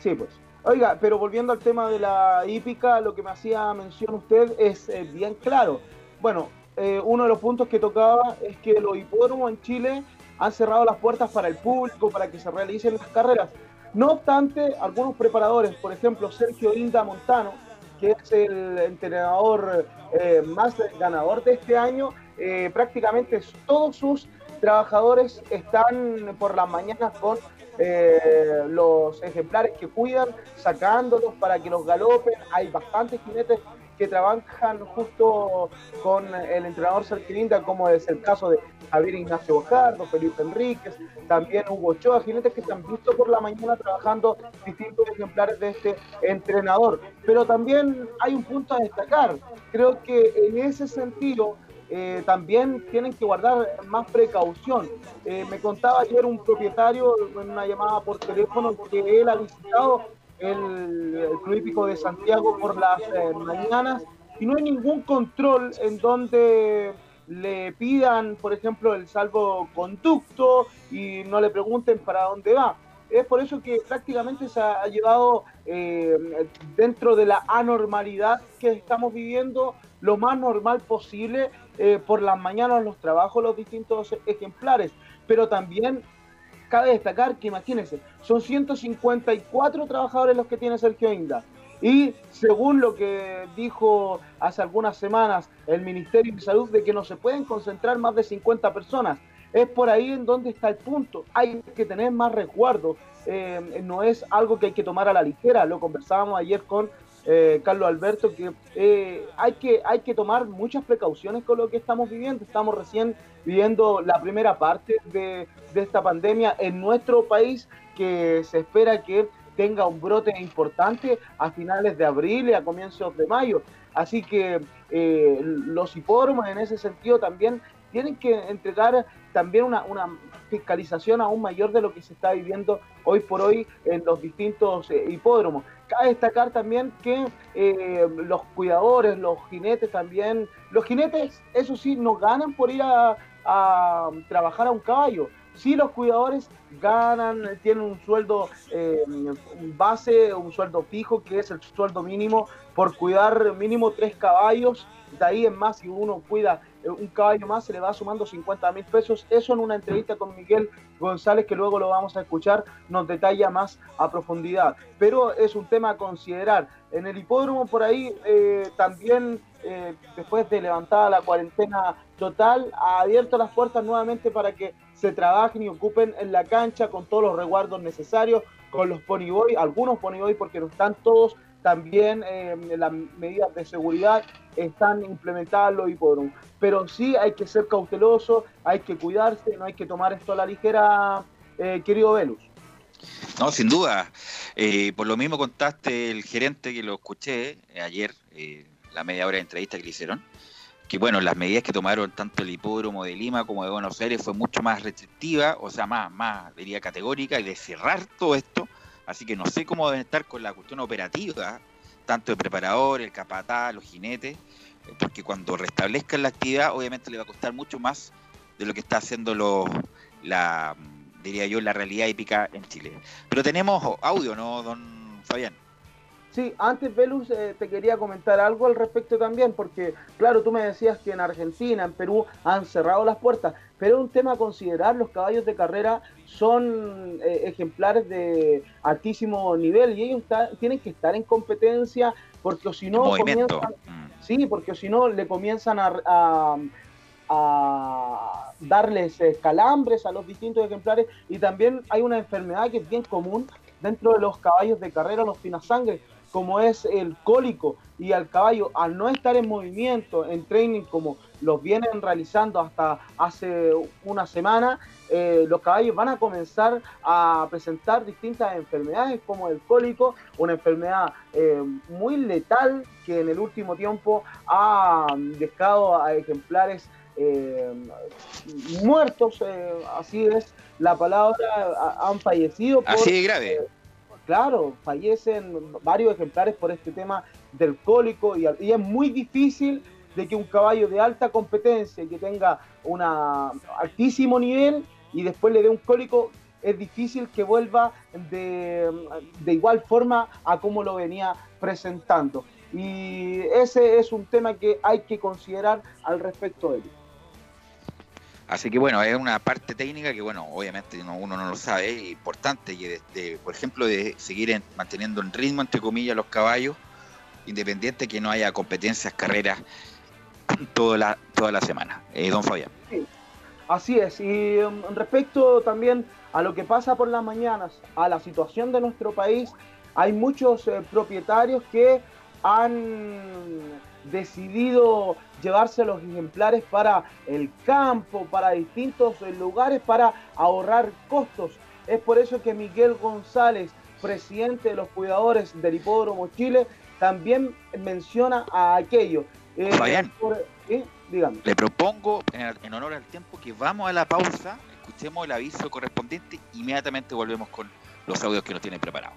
Sí, pues. Oiga, pero volviendo al tema de la hípica, lo que me hacía mención usted es eh, bien claro. Bueno, eh, uno de los puntos que tocaba es que los hipódromos en Chile han cerrado las puertas para el público, para que se realicen las carreras. No obstante, algunos preparadores, por ejemplo, Sergio Inda Montano, que es el entrenador eh, más ganador de este año, eh, prácticamente todos sus trabajadores están por las mañanas con eh, los ejemplares que cuidan, sacándolos para que los galopen. Hay bastantes jinetes que trabajan justo con el entrenador Sergio Inda, como es el caso de Javier Ignacio Bojardo, Felipe Enríquez, también Hugo Ochoa, jinetes que se han visto por la mañana trabajando distintos ejemplares de este entrenador. Pero también hay un punto a destacar. Creo que en ese sentido eh, también tienen que guardar más precaución. Eh, me contaba ayer un propietario en una llamada por teléfono que él ha visitado el, el Club Hípico de Santiago por las eh, mañanas y no hay ningún control en donde le pidan, por ejemplo, el salvoconducto y no le pregunten para dónde va. Es por eso que prácticamente se ha llevado eh, dentro de la anormalidad que estamos viviendo lo más normal posible eh, por las mañanas los trabajos, los distintos ejemplares. Pero también cabe destacar que imagínense, son 154 trabajadores los que tiene Sergio Inda. Y según lo que dijo hace algunas semanas el Ministerio de Salud de que no se pueden concentrar más de 50 personas, es por ahí en donde está el punto. Hay que tener más resguardo. Eh, no es algo que hay que tomar a la ligera. Lo conversábamos ayer con eh, Carlos Alberto, que, eh, hay que hay que tomar muchas precauciones con lo que estamos viviendo. Estamos recién viviendo la primera parte de, esta pandemia en nuestro país, que se espera que tenga un brote importante a finales de abril y a comienzos de mayo. Así que eh, los hipódromos en ese sentido también tienen que entregar también una, una, fiscalización aún mayor de lo que se está viviendo hoy por hoy en los distintos eh, hipódromos. Cabe destacar también que eh, los cuidadores, los jinetes también, los jinetes, eso sí, no ganan por ir a, trabajar a un caballo. Sí, los cuidadores ganan, tienen un sueldo eh, base, un sueldo fijo, que es el sueldo mínimo por cuidar mínimo tres caballos. De ahí en más, si uno cuida un caballo más, se le va sumando 50 mil pesos. Eso en una entrevista con Miguel González, que luego lo vamos a escuchar, nos detalla más a profundidad. Pero es un tema a considerar. En el hipódromo, por ahí, eh, también, eh, después de levantada la cuarentena total, ha abierto las puertas nuevamente para que se trabajen y ocupen en la cancha con todos los resguardos necesarios, con los ponyboy, algunos ponyboy porque no están todos, también eh, las medidas de seguridad están implementadas en los hipódromos. Pero sí hay que ser cauteloso, hay que cuidarse, no hay que tomar esto a la ligera, eh, querido Velus. No, sin duda. Eh, por lo mismo contaste el gerente que lo escuché eh, ayer, eh, la media hora de entrevista que le hicieron, que bueno, las medidas que tomaron tanto el hipódromo de Lima como de Buenos Aires fue mucho más restrictiva, o sea, más, más, diría, categórica y de cerrar todo esto. Así que no sé cómo deben estar con la cuestión operativa, tanto el preparador, el capataz, los jinetes, eh, porque cuando restablezcan la actividad, obviamente le va a costar mucho más de lo que está haciendo los, la, diría yo, la realidad hípica en Chile. Pero tenemos audio, ¿no, don Fabián? Sí, antes, Velus, eh, te quería comentar algo al respecto también, porque, claro, tú me decías que en Argentina, en Perú, han cerrado las puertas, pero es un tema a considerar, los caballos de carrera son eh, ejemplares de altísimo nivel y ellos está- tienen que estar en competencia, porque si no, Movimiento. comienzan- sí, porque si no, le comienzan a, a- a darles calambres a los distintos ejemplares. Y también hay una enfermedad que es bien común dentro de los caballos de carrera, los finasangres, como es el cólico y al caballo al no estar en movimiento, en training como los vienen realizando hasta hace una semana, eh, los caballos van a comenzar a presentar distintas enfermedades como el cólico, una enfermedad eh, muy letal que en el último tiempo ha dejado a ejemplares eh, muertos, eh, así es la palabra, ha- han fallecido. por- Así de grave. Claro, fallecen varios ejemplares por este tema del cólico y, y es muy difícil de que un caballo de alta competencia que tenga un altísimo nivel y después le dé un cólico, es difícil que vuelva de, de igual forma a como lo venía presentando. Y ese es un tema que hay que considerar al respecto de él. Así que bueno, es una parte técnica que bueno, obviamente no- uno no lo sabe, es importante, y de- de, por ejemplo, de seguir en- manteniendo en ritmo, entre comillas, los caballos, independiente que no haya competencias, carreras toda la, toda la semana. Eh, don Fabián. Sí, así es. Y um, respecto también a lo que pasa por las mañanas, a la situación de nuestro país, hay muchos eh, propietarios que han decidido llevarse los ejemplares para el campo, para distintos eh, lugares, para ahorrar costos. Es por eso que Miguel González, presidente de los cuidadores del Hipódromo Chile, también menciona a aquello. Eh, Fabián. por- ¿eh? Le propongo, en, en honor al tiempo, que vamos a la pausa, escuchemos el aviso correspondiente, inmediatamente volvemos con los audios que nos tienen preparados.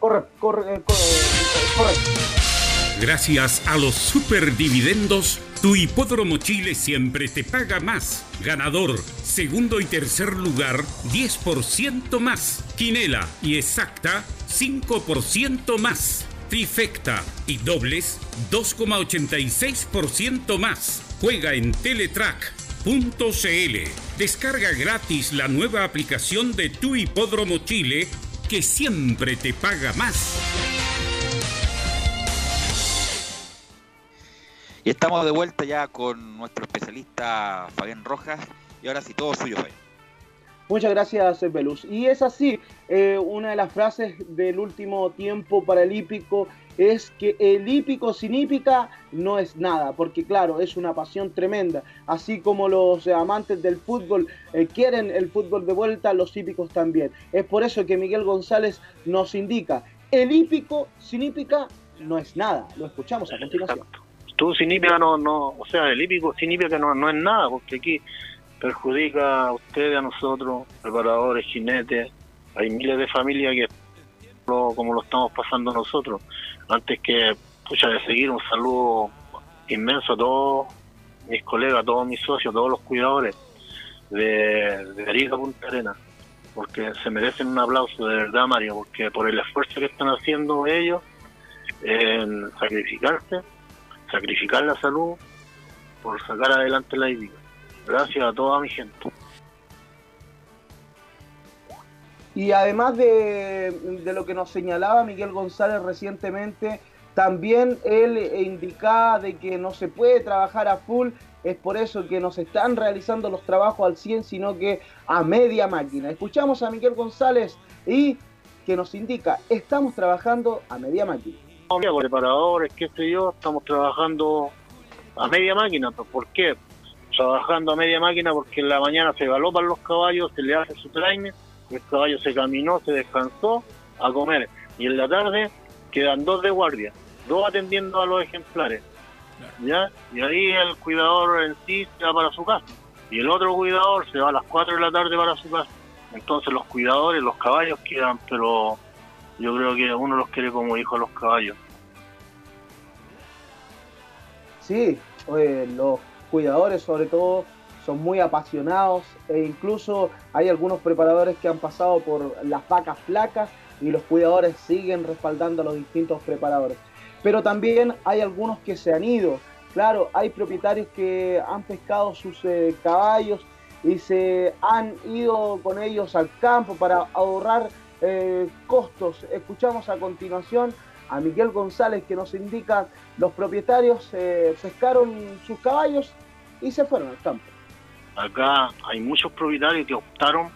Corre, corre, eh, corre, eh, correcto. Gracias a los superdividendos, tu hipódromo Chile siempre te paga más. Ganador, segundo y tercer lugar, 10% más. Quinela y exacta, 5% más. Trifecta y dobles, 2,86% más. Juega en Teletrack.cl. Descarga gratis la nueva aplicación de tu hipódromo Chile que siempre te paga más. Y estamos de vuelta ya con nuestro especialista Fabián Rojas. Y ahora sí, todo suyo, Fabián. Muchas gracias, Belus. Y es así, eh, una de las frases del último tiempo para el hípico es que el hípico sin hípica no es nada, porque claro, es una pasión tremenda. Así como los eh, amantes del fútbol eh, quieren el fútbol de vuelta, los hípicos también. Es por eso que Miguel González nos indica, el hípico sin hípica no es nada. Lo escuchamos a continuación. Tú sin hípica no, no, o sea, el hípico sin hípica no, no es nada, porque aquí perjudica a ustedes, a nosotros, preparadores, jinetes, hay miles de familias que lo- como lo estamos pasando nosotros. Antes que, pucha, de seguir, un saludo inmenso a todos mis colegas, a todos mis socios, a todos los cuidadores de, de Arica Punta Arena, porque se merecen un aplauso de verdad, Mario, porque por el esfuerzo que están haciendo ellos en sacrificarse, sacrificar la salud por sacar adelante la hípica. Gracias a toda mi gente. Y además de, de lo que nos señalaba Miguel González recientemente, también él indicaba de que no se puede trabajar a full, es por eso que no se están realizando los trabajos al 100, sino que a media máquina. Escuchamos a Miguel González y que nos indica, estamos trabajando a media máquina. Con preparadores, qué sé yo, estamos trabajando a media máquina. ¿Pero ¿Por qué? Trabajando a media máquina porque en la mañana se galopan los caballos, se le hace su training, el caballo se caminó, se descansó a comer. Y en la tarde quedan dos de guardia, dos atendiendo a los ejemplares. ¿ya? Y ahí el cuidador en sí se va para su casa. Y el otro cuidador se va a las 4 de la tarde para su casa. Entonces los cuidadores, los caballos quedan, pero yo creo que uno los quiere como hijo a los caballos. Sí, los cuidadores sobre todo son muy apasionados e incluso hay algunos preparadores que han pasado por las vacas flacas y los cuidadores siguen respaldando a los distintos preparadores. Pero también hay algunos que se han ido. Claro, hay propietarios que han pescado sus eh, caballos y se han ido con ellos al campo para ahorrar eh, costos. Escuchamos a continuación a Miguel González que nos indica los propietarios eh, pescaron sus caballos y se fueron al campo. Acá hay muchos propietarios que optaron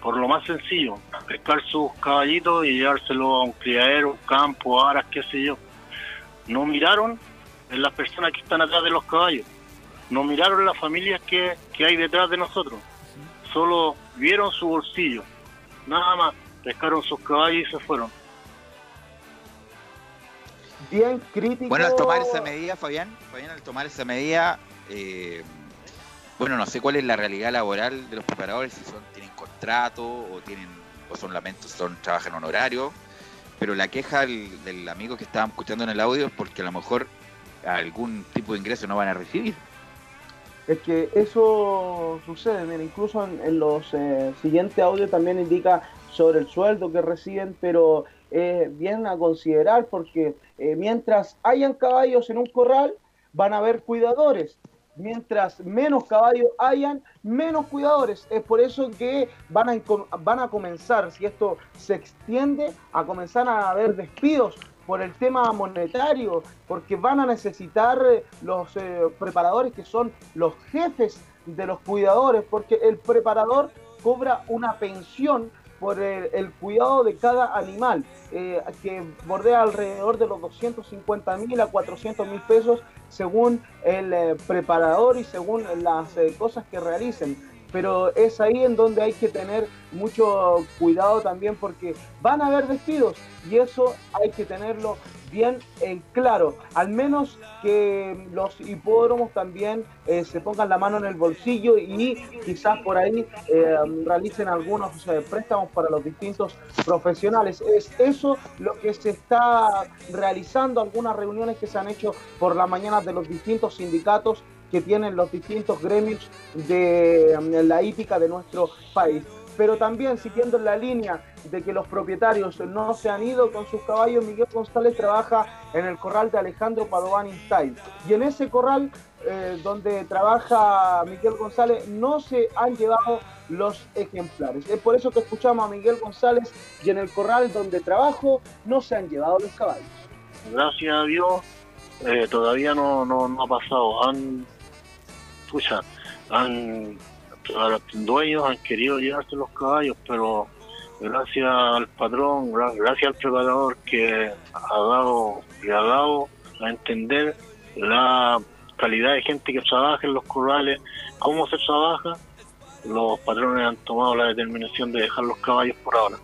por lo más sencillo, pescar sus caballitos y llevárselo a un criadero, un campo, aras, qué sé yo. No miraron en las personas que están atrás de los caballos, no miraron las familias que, que hay detrás de nosotros, solo vieron su bolsillo, nada más, pescaron sus caballos y se fueron. Bien crítico. Bueno, al tomar esa medida, Fabián, Fabián, al tomar esa medida, eh, bueno, no sé cuál es la realidad laboral de los preparadores, si son tienen contrato o tienen o son lamentos, son trabajan honorario, pero la queja del, del amigo que estábamos escuchando en el audio es porque a lo mejor algún tipo de ingreso no van a recibir. Es que eso sucede, mira, incluso en, en los eh, siguientes audios también indica sobre el sueldo que reciben, pero eh, bien a considerar porque eh, mientras hayan caballos en un corral, van a haber cuidadores. Mientras menos caballos hayan, menos cuidadores. Es por eso que van a, van a comenzar, si esto se extiende, a comenzar a haber despidos por el tema monetario, porque van a necesitar eh, los eh, preparadores que son los jefes de los cuidadores, porque el preparador cobra una pensión por el, cuidado de cada animal, eh, que bordea alrededor de los 250 mil a 400 mil pesos según el eh, preparador y según las eh, cosas que realicen. Pero es ahí en donde hay que tener mucho cuidado también porque van a haber despidos y eso hay que tenerlo bien en claro. Al menos que los hipódromos también eh, se pongan la mano en el bolsillo y quizás por ahí eh, realicen algunos eh, préstamos para los distintos profesionales. Es eso lo que se está realizando, algunas reuniones que se han hecho por la mañana de los distintos sindicatos que tienen los distintos gremios de mm, la hípica de nuestro país. Pero también siguiendo en la línea de que los propietarios no se han ido con sus caballos, Miguel González trabaja en el corral de Alejandro Padovani Style. Y en ese corral eh, donde trabaja Miguel González no se han llevado los ejemplares. Es por eso que escuchamos a Miguel González y en el corral donde trabajo no se han llevado los caballos. Gracias a Dios, eh, todavía no, no, no ha pasado. Han, pucha, han, dueños han querido llevarse los caballos, pero gracias al patrón, gra- gracias al preparador que ha dado, le ha dado a entender la calidad de gente que trabaja en los corrales, cómo se trabaja, los patrones han tomado la determinación de dejar los caballos por ahora.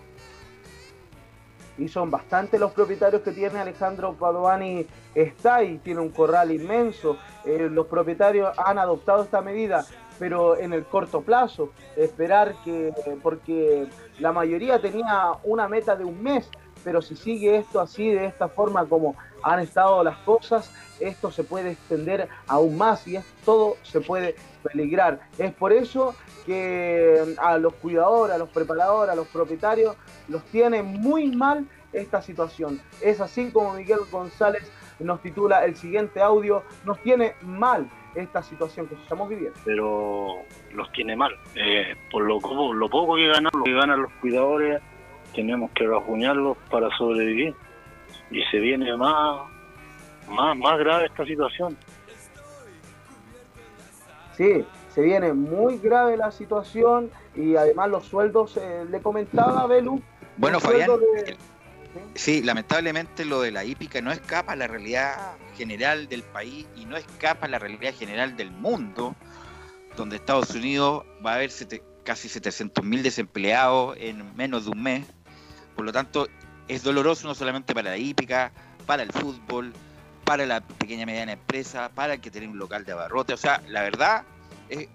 Y son bastante los propietarios que tiene Alejandro Padovani está y tiene un corral inmenso. Eh, los propietarios han adoptado esta medida, pero en el corto plazo, esperar que, porque la mayoría tenía una meta de un mes, pero si sigue esto así, de esta forma como han estado las cosas, esto se puede extender aún más y es, todo se puede peligrar. Es por eso que a los cuidadores, a los preparadores, a los propietarios, los tiene muy mal esta situación. Es así como Miguel González nos titula el siguiente audio, nos tiene mal esta situación que estamos viviendo. pero los tiene mal. Eh, por lo, lo poco que ganan, lo que ganan los cuidadores, tenemos que rajuñarlos para sobrevivir. Y se viene más, más, más grave esta situación. Sí, se viene muy grave la situación y además los sueldos, eh, le comentaba a Belu, Bueno, Fabián, de- Sí, lamentablemente lo de la hípica no escapa a la realidad general del país y no escapa a la realidad general del mundo, donde Estados Unidos va a haber sete- casi 700.000 desempleados en menos de un mes. Por lo tanto, es doloroso no solamente para la hípica, para el fútbol, para la pequeña y mediana empresa, para el que tiene un local de abarrote. O sea, la verdad es,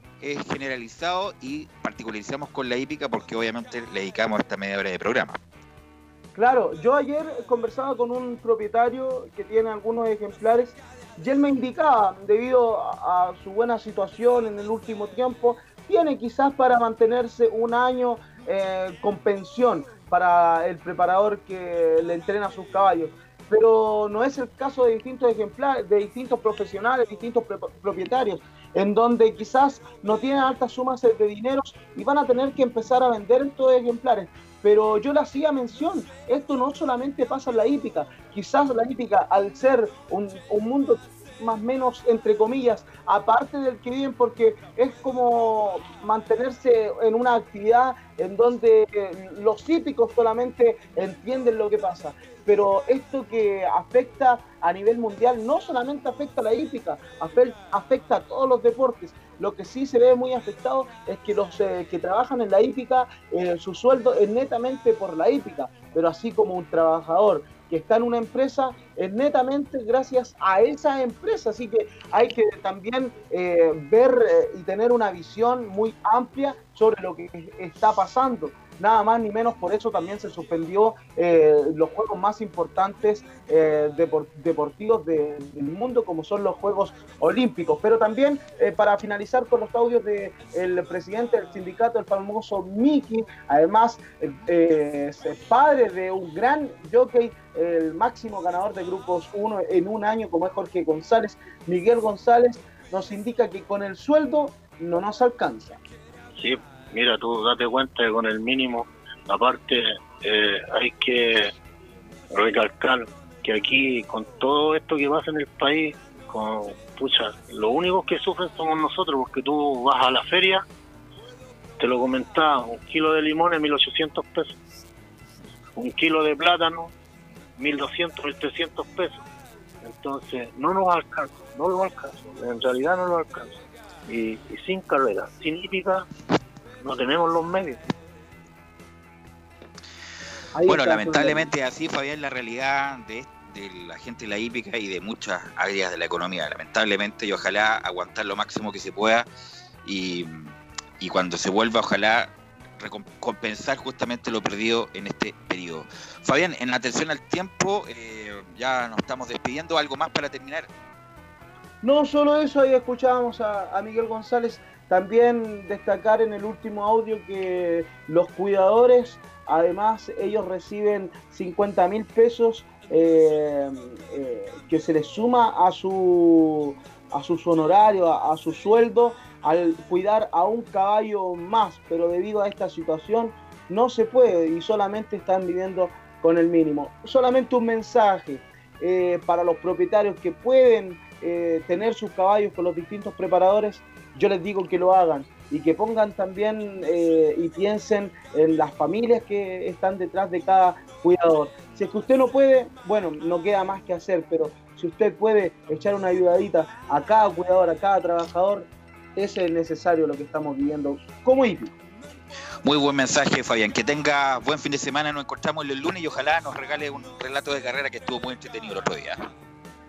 generalizado y particularizamos con la hípica porque obviamente le dedicamos esta media hora de programa. Claro, yo ayer conversaba con un propietario que tiene algunos ejemplares y él me indicaba, debido a, a su buena situación en el último tiempo, tiene quizás para mantenerse un año eh, con pensión para el preparador que le entrena sus caballos. Pero no es el caso de distintos ejemplares, de distintos profesionales, distintos propietarios, en donde quizás no tienen altas sumas de dinero y van a tener que empezar a vender estos ejemplares. Pero yo le hacía mención, esto no solamente pasa en la hípica, quizás la hípica al ser un, un mundo más o menos, entre comillas, aparte del que viven, porque es como mantenerse en una actividad en donde los hípicos solamente entienden lo que pasa. Pero esto que afecta a nivel mundial no solamente afecta a la hípica, afe- afecta a todos los deportes. Lo que sí se ve muy afectado es que los eh, que trabajan en la hípica, eh, su sueldo es netamente por la hípica, pero así como un trabajador que está en una empresa es netamente gracias a esa empresa. Así que hay que también eh, ver eh, y tener una visión muy amplia sobre lo que está pasando. nada más ni menos por eso también se suspendió eh, los juegos más importantes eh, depor- deportivos de- del mundo, como son los Juegos Olímpicos. Pero también, eh, para finalizar con los audios del presidente del sindicato, el famoso Miki, además eh, eh, es padre de un gran jockey, el máximo ganador de grupos 1 en un año, como es Jorge González, Miguel González, nos indica que con el sueldo no nos alcanza. Sí, mira, tú date cuenta que con el mínimo, aparte, eh, hay que recalcar que aquí, con todo esto que pasa en el país, con, pucha, los únicos que sufren somos nosotros, porque tú vas a la feria, te lo comentaba, un kilo de limón es 1800 pesos, un kilo de plátano, 1200, 1300 pesos. Entonces, no nos alcanza, no nos alcanza, en realidad no nos alcanza. Y, y sin carrera, sin hípica, no tenemos los medios. Ahí Bueno, lamentablemente así, Fabián, la realidad de, de la gente de la hípica y de muchas áreas de la economía. Lamentablemente, y ojalá aguantar lo máximo que se pueda y, y cuando se vuelva, ojalá compensar justamente lo perdido en este periodo. Fabián, en la atención al tiempo, eh, ya nos estamos despidiendo. ¿Algo más para terminar? No solo eso, ahí escuchábamos a, a Miguel González también destacar en el último audio que los cuidadores, además, ellos reciben 50 mil pesos eh, eh, que se les suma a su a sus honorarios, a, a su sueldo, al cuidar a un caballo más, pero debido a esta situación no se puede y solamente están viviendo con el mínimo. Solamente un mensaje eh, para los propietarios que pueden eh, tener sus caballos con los distintos preparadores, yo les digo que lo hagan y que pongan también eh, y piensen en las familias que están detrás de cada cuidador. Si es que usted no puede, bueno, no queda más que hacer, pero si usted puede echar una ayudadita a cada cuidador, a cada trabajador, es necesario lo que estamos viviendo como hípico. Muy buen mensaje, Fabián. Que tenga buen fin de semana. Nos encontramos el lunes y ojalá nos regale un relato de carrera que estuvo muy entretenido el otro día.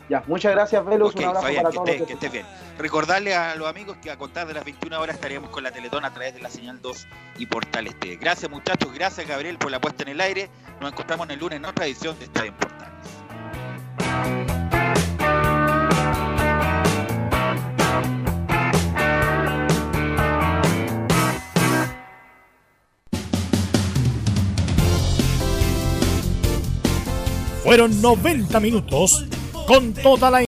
Ya, muchas gracias, Velus. Ok, un abrazo Fabián, para que todos. estés, los que estés bien. Recordarle a los amigos que a contar de las 21 horas estaremos con la Teletón a través de la señal 2 y Portales TV. Gracias, muchachos. Gracias, Gabriel, por la puesta en el aire. Nos encontramos en el lunes en otra edición de Estadio Portales. Fueron 90 minutos con toda la